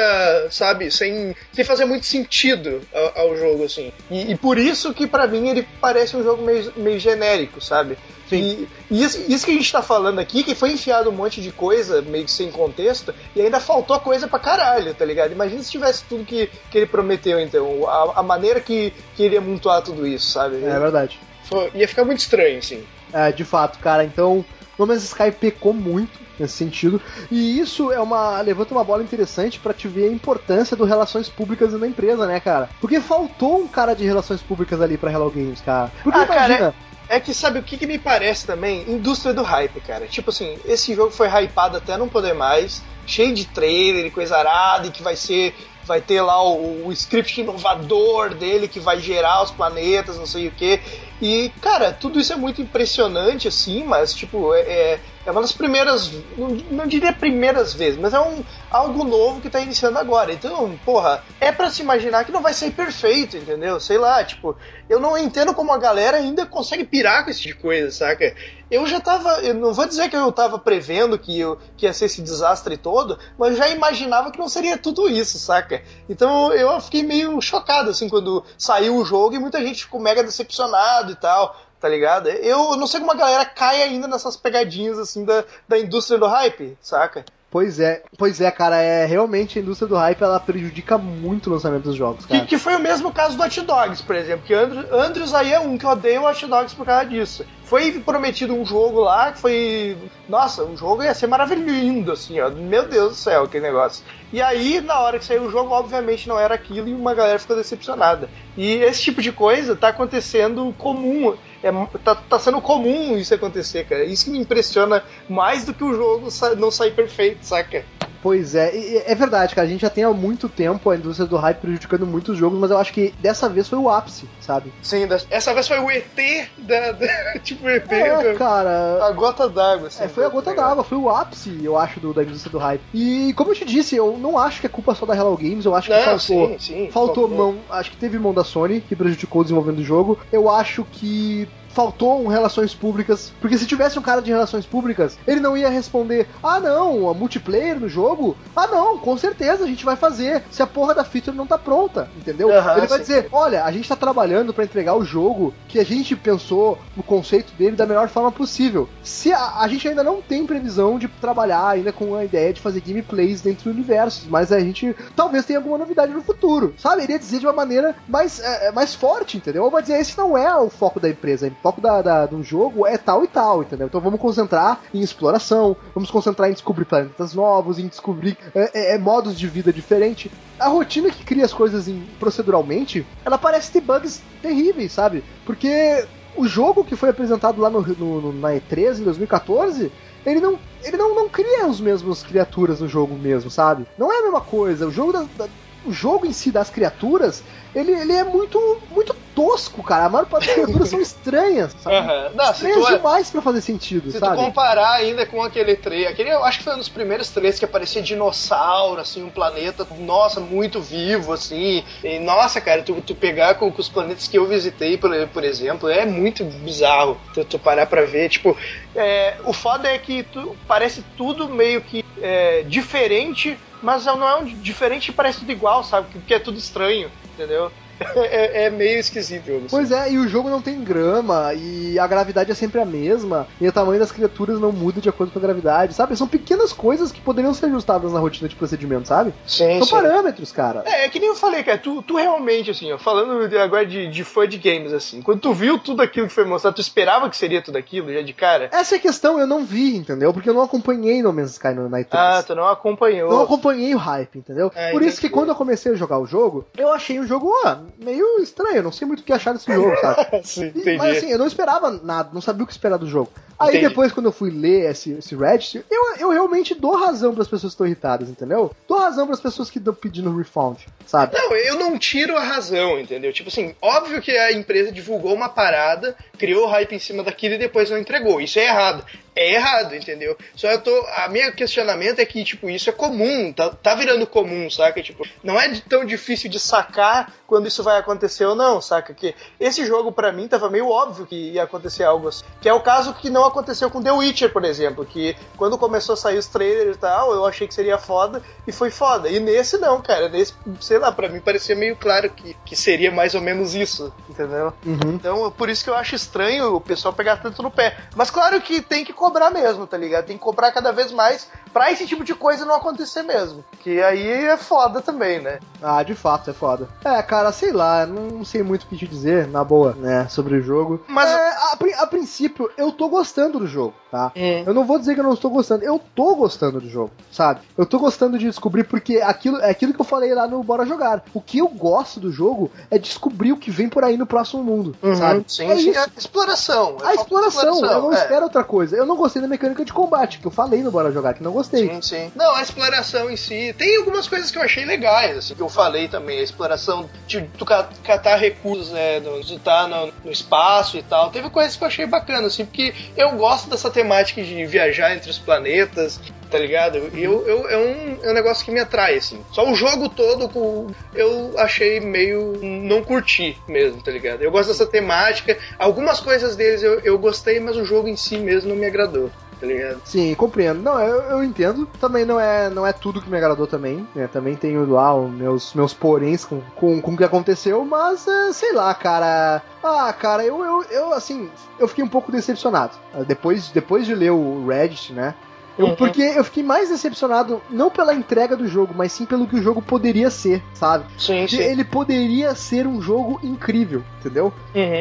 sabe, sem, sem fazer muito sentido ao, ao jogo, assim. E, e por isso que pra mim ele parece um jogo meio, meio genérico, sabe? E, e isso, isso que a gente tá falando aqui, que foi enfiado um monte de coisa meio que sem contexto, e ainda faltou coisa pra caralho, tá ligado? Imagina se tivesse tudo que, que ele prometeu, então, a, a maneira que, que ele ia montuar tudo isso, sabe? É verdade. Foi- ia ficar muito estranho, assim. É, de fato, cara. Então, No Man's Sky pecou muito nesse sentido. E isso é uma levanta uma bola interessante pra te ver a importância do relações públicas na empresa, né, cara? Porque faltou um cara de relações públicas ali pra Hello Games, cara. Porque Ah, cara, imagina, É que sabe o que, que me parece também? Indústria do hype, cara. Tipo assim, esse jogo foi hypado até não poder mais, cheio de trailer e coisa arada, e que vai ser. Vai ter lá o, o script inovador dele que vai gerar os planetas, não sei o que. E, cara, tudo isso é muito impressionante, assim, mas, tipo, é, é, é uma das primeiras. Não, não diria primeiras vezes, mas é um, algo novo que tá iniciando agora. Então, porra, é pra se imaginar que não vai sair perfeito, entendeu? Sei lá, tipo, eu não entendo como a galera ainda consegue pirar com esse tipo de coisa, saca? Eu já tava. Eu não vou dizer que eu tava prevendo que, eu, que ia ser esse desastre todo, mas já imaginava que não seria tudo isso, saca? Então eu fiquei meio chocado, assim, quando saiu o jogo e muita gente ficou mega decepcionado e tal. Tá ligado? Eu não sei como a galera cai ainda nessas pegadinhas assim da, da indústria do hype, saca? Pois é, pois é, cara, é realmente a indústria do hype ela prejudica muito o lançamento dos jogos, Que, cara. que foi o mesmo caso do Hot Dogs, por exemplo. Que Andrew, Andrews aí é um que odeia o Hot Dogs por causa disso. Foi prometido um jogo lá que foi. Nossa, o jogo ia ser maravilhoso, assim, ó. Meu Deus do céu, aquele negócio. E aí, na hora que saiu o jogo, obviamente não era aquilo e uma galera ficou decepcionada. E esse tipo de coisa tá acontecendo comum. É, tá, tá sendo comum isso acontecer, cara. Isso que me impressiona mais do que o jogo não sair perfeito, saca? Pois é, e- é verdade, cara. A gente já tem há muito tempo a indústria do hype prejudicando muitos jogos, mas eu acho que dessa vez foi o ápice, sabe? Sim, dessa vez foi o ET da. da- tipo, o ET. É, da- cara. A gota d'água, assim. É, foi a tá gota d'água, foi o ápice, eu acho, do, da indústria do hype. E como eu te disse, eu não acho que é culpa só da Hello Games, eu acho que Não, faltou. sim, sim. Faltou mão, acho que teve mão da Sony, que prejudicou o desenvolvimento do jogo. Eu acho que faltou um relações públicas, porque se tivesse um cara de relações públicas, ele não ia responder: "Ah, não, a multiplayer no jogo? Ah, não, com certeza a gente vai fazer, se a porra da feature não tá pronta", entendeu? Aham, ele vai sim. dizer: "Olha, a gente tá trabalhando pra entregar o jogo que a gente pensou no conceito dele da melhor forma possível. Se a, a gente ainda não tem previsão de trabalhar ainda com a ideia de fazer gameplays dentro do universo, mas a gente talvez tenha alguma novidade no futuro, sabe? Ele ia dizer de uma maneira mais, é, é, mais forte, entendeu? Ou vai dizer, esse não é o foco da empresa. Foco da, da, do jogo é tal e tal, entendeu? Então vamos concentrar em exploração, vamos concentrar em descobrir planetas novos, em descobrir é, é, é modos de vida diferentes. A rotina que cria as coisas em, proceduralmente, ela parece ter bugs terríveis, sabe? Porque o jogo que foi apresentado lá no, no na E3 em 2014 ele não, ele não, não cria os mesmos criaturas no jogo mesmo, sabe? Não é a mesma coisa. O jogo, da, da, o jogo em si das criaturas, ele, ele é muito, muito tosco, cara. A maior parte das criaturas são estranhas, sabe? Uhum. Não, estranhas tu, demais pra fazer sentido, se sabe? Se tu comparar ainda com aquele trailer, aquele eu acho que foi um dos primeiros trailers que aparecia dinossauro, assim, um planeta, nossa, muito vivo, assim. E, nossa, cara, tu, tu pegar com, com os planetas que eu visitei, por, por exemplo, é muito bizarro tu, tu parar pra ver. Tipo, é, o foda é que tu, parece tudo meio que é, diferente, mas não é um diferente e parece tudo igual, sabe? Porque é tudo estranho, entendeu? É, é, meio esquisito. Pois é, e o jogo não tem grama, e a gravidade é sempre a mesma, e o tamanho das criaturas não muda de acordo com a gravidade, sabe? São pequenas coisas que poderiam ser ajustadas na rotina de procedimento, sabe? Sim, São sim. parâmetros, cara. É, é que nem eu falei, cara, tu, tu realmente, assim, ó, falando agora de, de fã de games, assim, quando tu viu tudo aquilo que foi mostrado, tu esperava que seria tudo aquilo já de cara? Essa é a questão, eu não vi, entendeu? Porque eu não acompanhei No Man's Sky no Night Ah, tu não acompanhou. Não acompanhei o hype, entendeu? É, Por isso que quando eu comecei a jogar o jogo, eu achei um jogo, ó, meio estranho, não sei muito o que achar desse jogo, sabe? Sim, E-. Mas assim, eu não esperava nada, não sabia o que esperar do jogo. Aí Entendi. depois, quando eu fui ler esse, esse Reddit, eu, eu realmente dou razão para as pessoas que estão irritadas, entendeu? Dou razão para as pessoas que estão pedindo refund, sabe? Não, eu não tiro a razão, entendeu? Tipo assim, óbvio que a empresa divulgou uma parada, criou hype em cima daquilo e depois não entregou. Isso é errado. É errado, entendeu? Só eu tô. A minha questionamento é que, tipo, isso é comum, tá, tá virando comum, saca? Tipo, não é tão difícil de sacar quando isso vai acontecer ou não, saca? Que esse jogo, pra mim, tava meio óbvio que ia acontecer algo assim. Que é o caso que não aconteceu com The Witcher, por exemplo. Que quando começou a sair os trailers e tal, eu achei que seria foda e foi foda. E nesse não, cara. Nesse, sei lá, pra mim parecia meio claro que, que seria mais ou menos isso, entendeu? Uhum. Então, por isso que eu acho estranho o pessoal pegar tanto no pé. Mas claro que tem que cobrar mesmo, tá ligado? Tem que cobrar cada vez mais pra esse tipo de coisa não acontecer mesmo. Que aí é foda também, né? Ah, de fato, é foda. É, cara, sei lá, não sei muito o que te dizer, na boa, né, sobre o jogo. Mas- É, a, a princípio, eu tô gostando do jogo, tá? Hum. Eu não vou dizer que eu não estou gostando, eu tô gostando do jogo, sabe? Eu tô gostando de descobrir, porque aquilo é aquilo que eu falei lá no Bora Jogar. O que eu gosto do jogo é descobrir o que vem por aí no próximo mundo, sabe? Sim, é sim. isso. A exploração. A exploração, eu não é. espero outra coisa. Eu não gostei da mecânica de combate, que eu falei no Bora Jogar, que não gostei. Sim, sim. Não, a exploração em si. Tem algumas coisas que eu achei legais, assim, que eu falei também. A exploração de tu ca- catar recursos, né? no- De estar no, no espaço e tal. Teve coisas que eu achei bacana, assim, porque eu gosto dessa temática de viajar entre os planetas, tá ligado? Eu, eu, é, um, é um negócio que me atrai, assim. Só o jogo todo com, eu achei meio. não curti mesmo, tá ligado? Eu gosto dessa temática. Algumas coisas deles eu, eu gostei, mas o jogo em si mesmo não me agradou, tá ligado? Sim, compreendo. Não, eu, eu entendo. Também não é, não é tudo que me agradou também. Né? Também tenho lá os meus, meus poréns com, com, com o que aconteceu, mas é, sei lá, cara. Ah, cara, eu, eu, eu assim, eu fiquei um pouco decepcionado. Ah, Depois, depois de ler o Reddit, né? Eu- Uhum. Porque eu fiquei mais decepcionado, não pela entrega do jogo, mas sim pelo que o jogo poderia ser, sabe? Sim, Que ele poderia ser um jogo incrível, entendeu?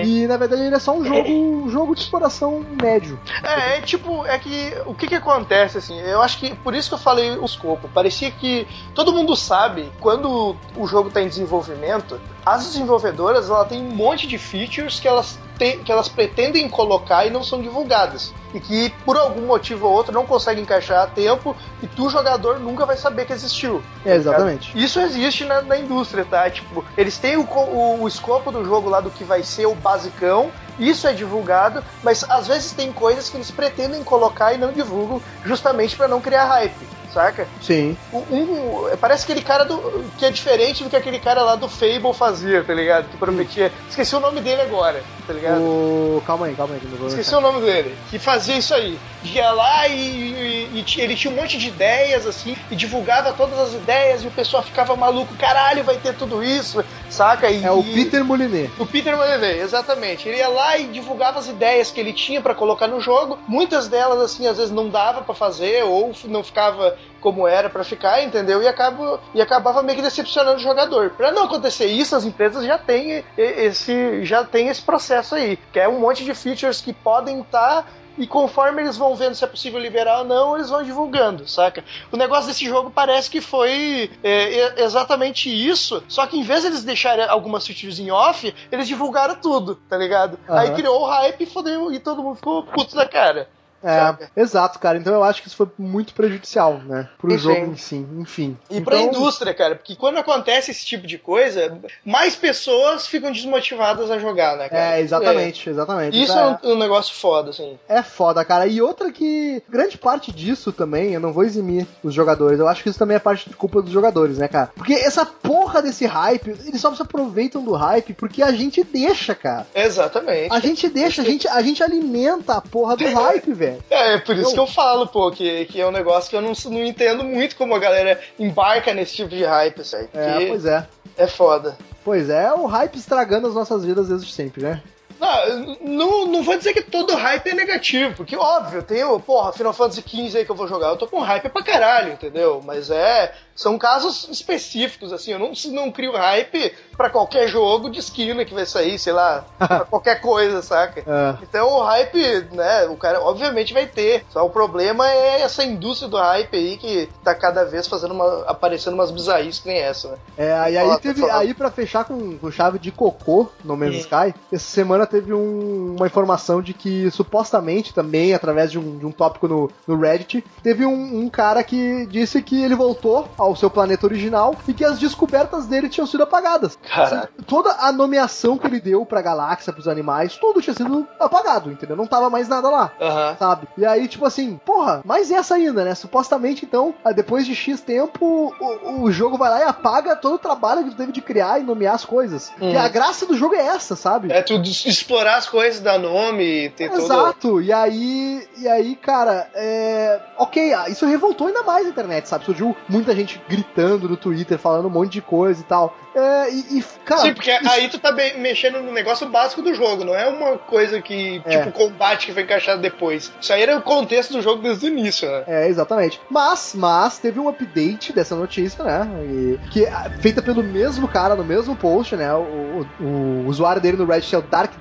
E na verdade ele é só um jogo, um jogo de exploração médio. É, é tipo, é que o que que acontece assim? Eu acho que por isso que eu falei o escopo. Parecia que todo mundo sabe quando o jogo está em desenvolvimento, as desenvolvedoras ela tem um monte de features que elas têm, que elas pretendem colocar e não são divulgadas e que por algum motivo ou outro não conseguem encaixar a tempo e tu jogador nunca vai saber que existiu. É, exatamente. Isso existe na, na indústria, tá? Tipo, eles têm o, o, o escopo do jogo lá do que vai ser o basicão, isso é divulgado, mas às vezes tem coisas que eles pretendem colocar e não divulgam, justamente pra não criar hype, saca? Sim. Um, um- parece aquele cara do, que é diferente do que aquele cara lá do Fable fazia, tá ligado? Que prometia. Esqueci o nome dele agora, tá ligado? O... Calma aí, calma aí. vou Esqueci o nome dele. Que fazia isso aí. Ia lá e, e- e ele tinha um monte de ideias, assim, e divulgava todas as ideias, e o pessoal ficava maluco, caralho, vai ter tudo isso, saca? E, É o Peter Molinet. o Peter Molyneux, exatamente. Ele ia lá e divulgava as ideias que ele tinha pra colocar no jogo. Muitas delas, assim, às vezes não dava pra fazer ou não ficava como era para ficar, entendeu? E, acaba, e acabava meio que decepcionando o jogador. Para não acontecer isso, as empresas já têm esse, já têm esse processo aí, que é um monte de features que podem estar. Tá e conforme eles vão vendo se é possível liberar ou não, eles vão divulgando, saca? O negócio desse jogo parece que foi é, exatamente isso, só que em vez de eles deixarem algumas features em off, eles divulgaram tudo, tá ligado? Uhum. Aí criou o hype e, fodeu, e todo mundo ficou puto da cara. É, exato, cara. Então eu acho que isso foi muito prejudicial, né? Pro enfim. jogo em si, enfim. E então... pra indústria, cara, porque quando acontece esse tipo de coisa, mais pessoas ficam desmotivadas a jogar, né, cara? É, exatamente, é. exatamente. Isso é, é um, um, negócio foda, assim. É foda, cara. E outra que. Grande parte disso também, eu não vou eximir os jogadores. Eu acho que isso também é parte de culpa dos jogadores, né, cara? Porque essa porra desse hype, eles só se aproveitam do hype porque a gente deixa, cara. Exatamente. A gente deixa, a gente, a gente alimenta a porra do hype, velho. É, é por isso eu... que eu falo, pô, que, que é um negócio que eu não, não entendo muito como a galera embarca nesse tipo de hype, sabe? É, pois é. É foda. Pois é, o hype estragando as nossas vidas desde sempre, né? Não, não, não vou dizer que todo hype é negativo, porque óbvio, tem o, porra, Final Fantasy XV aí que eu vou jogar, eu tô com hype pra caralho, entendeu? Mas é, são casos específicos, assim, eu não, não crio hype para qualquer jogo de esquina que vai sair, sei lá, pra qualquer coisa, saca? É. Então o hype, né, o cara obviamente vai ter. Só o problema é essa indústria do hype aí que tá cada vez fazendo uma, aparecendo umas bizarrices que nem essa, né? É, e aí Fala, teve, aí pra fechar com, com, chave de cocô no Man's Sky, essa semana teve um, uma informação de que supostamente também, através de um, de um tópico no, no Reddit, teve um, um cara que disse que ele voltou ao seu planeta original e que as descobertas dele tinham sido apagadas. Caraca. Toda a nomeação que ele deu pra galáxia, pros animais, tudo tinha sido apagado, entendeu? Não tava mais nada lá, uhum. sabe? E aí, tipo assim, porra, mas essa ainda, né? Supostamente, então, depois de X tempo, o, o jogo vai lá e apaga todo o trabalho que tu teve de criar e nomear as coisas. Uhum. E a graça do jogo é essa, sabe? É tu explorar as coisas, dar nome, ter Exato. Todo... E aí, e aí, cara, é... ok, ah, isso revoltou ainda mais a internet, sabe? Surgiu muita gente gritando no Twitter, falando um monte de coisa e tal. É, e, e, cara, Sim, porque isso... aí tu tá mexendo no negócio básico do jogo, não é uma coisa que, é. tipo, combate que foi encaixado depois. Isso aí era o contexto do jogo desde o início, né? É, exatamente. Mas, mas, teve um update dessa notícia, né? E, que é feita pelo mesmo cara, no mesmo post, né? O, o, o usuário dele no Reddit é o Dark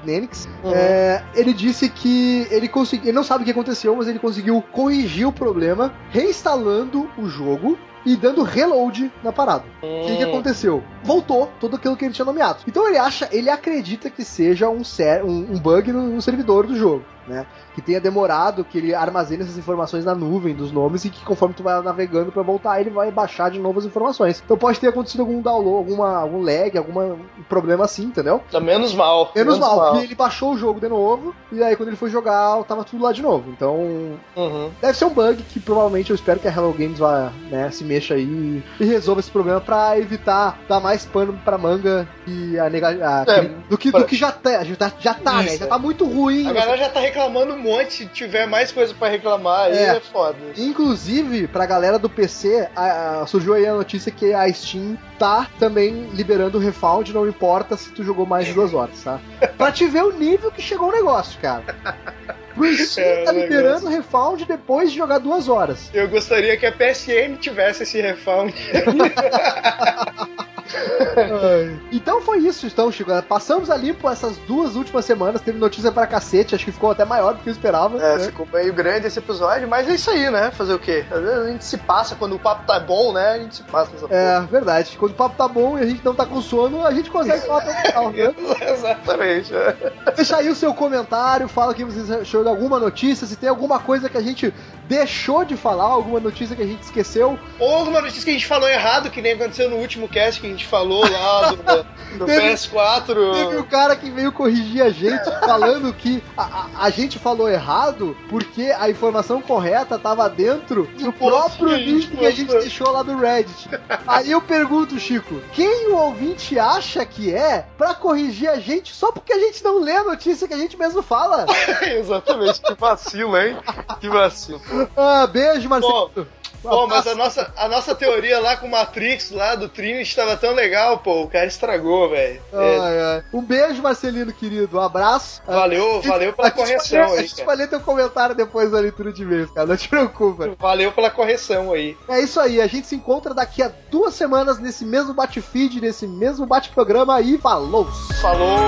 Uhum. É, ele disse que ele conseguiu. Ele não sabe o que aconteceu, mas ele conseguiu corrigir o problema reinstalando o jogo e dando reload na parada. O que, que, hum. aconteceu? Voltou tudo aquilo que ele tinha nomeado. Então ele acha, ele acredita que seja um, um, um bug no, no servidor do jogo, né? que tenha demorado, que ele armazene essas informações na nuvem dos nomes e que conforme tu vai navegando para voltar, ele vai baixar de novo as informações. Então pode ter acontecido algum download, alguma, algum lag, algum problema assim, entendeu? Tá menos mal. Menos, menos mal, mal. porque ele baixou o jogo de novo e aí quando ele foi jogar, tava tudo lá de novo. Então, uhum. deve ser um bug que provavelmente eu espero que a Hello Games vá, né, se mexa aí e resolva esse problema para evitar dar mais pano pra manga e a, nega, é, do, que, pra... do que já tá, já, já tá, né? Já tá muito ruim. A galera já tá reclamando um monte, se tiver mais coisa para reclamar, aí é. é foda. Inclusive, pra galera do PC, a, a, surgiu aí a notícia que a Steam tá também liberando o refund, não importa se tu jogou mais de duas horas, tá? pra te ver o nível que chegou o negócio, cara. O Steam é, tá liberando o refund depois de jogar duas horas. Eu gostaria que a PSN tivesse esse refund. então foi isso, então, Chico. Passamos ali por essas duas últimas semanas. Teve notícia pra cacete, acho que ficou até maior do que eu esperava. É, né? ficou meio grande esse episódio, mas é isso aí, né? Fazer o quê? Às vezes a gente se passa quando o papo tá bom, né? A gente se passa nessa É, porra. verdade. Quando o papo tá bom e a gente não tá com sono, a gente consegue falar até o final, né? Exatamente. Deixa aí o seu comentário, fala que você achou de alguma notícia, se tem alguma coisa que a gente deixou de falar, alguma notícia que a gente esqueceu. Ou alguma notícia que a gente falou errado, que nem aconteceu no último cast que a gente falou lá do, do teve, PS4. Teve o um cara que veio corrigir a gente falando que a, a, a, gente falou errado porque a informação correta estava dentro do próprio link que a gente deixou lá do Reddit. Aí eu pergunto, Chico, quem o ouvinte acha que é pra corrigir a gente só porque a gente não lê a notícia que a gente mesmo fala? Exatamente, que vacilo, hein? Que vacilo. Ah, beijo, Marcelo. Pô, mas a nossa, a nossa teoria lá com o Matrix, lá do Trinity, estava tão legal, pô. O cara estragou, velho. É. Um beijo, Marcelino, querido. Um abraço. Valeu, valeu pela A gente correção A aí, gente cara. vai ler teu comentário depois da leitura de e-mails, cara. Não te preocupa. Valeu pela correção aí. É isso aí. A gente se encontra daqui a duas semanas nesse mesmo bate-feed, nesse mesmo bate-programa. E falou! Falou!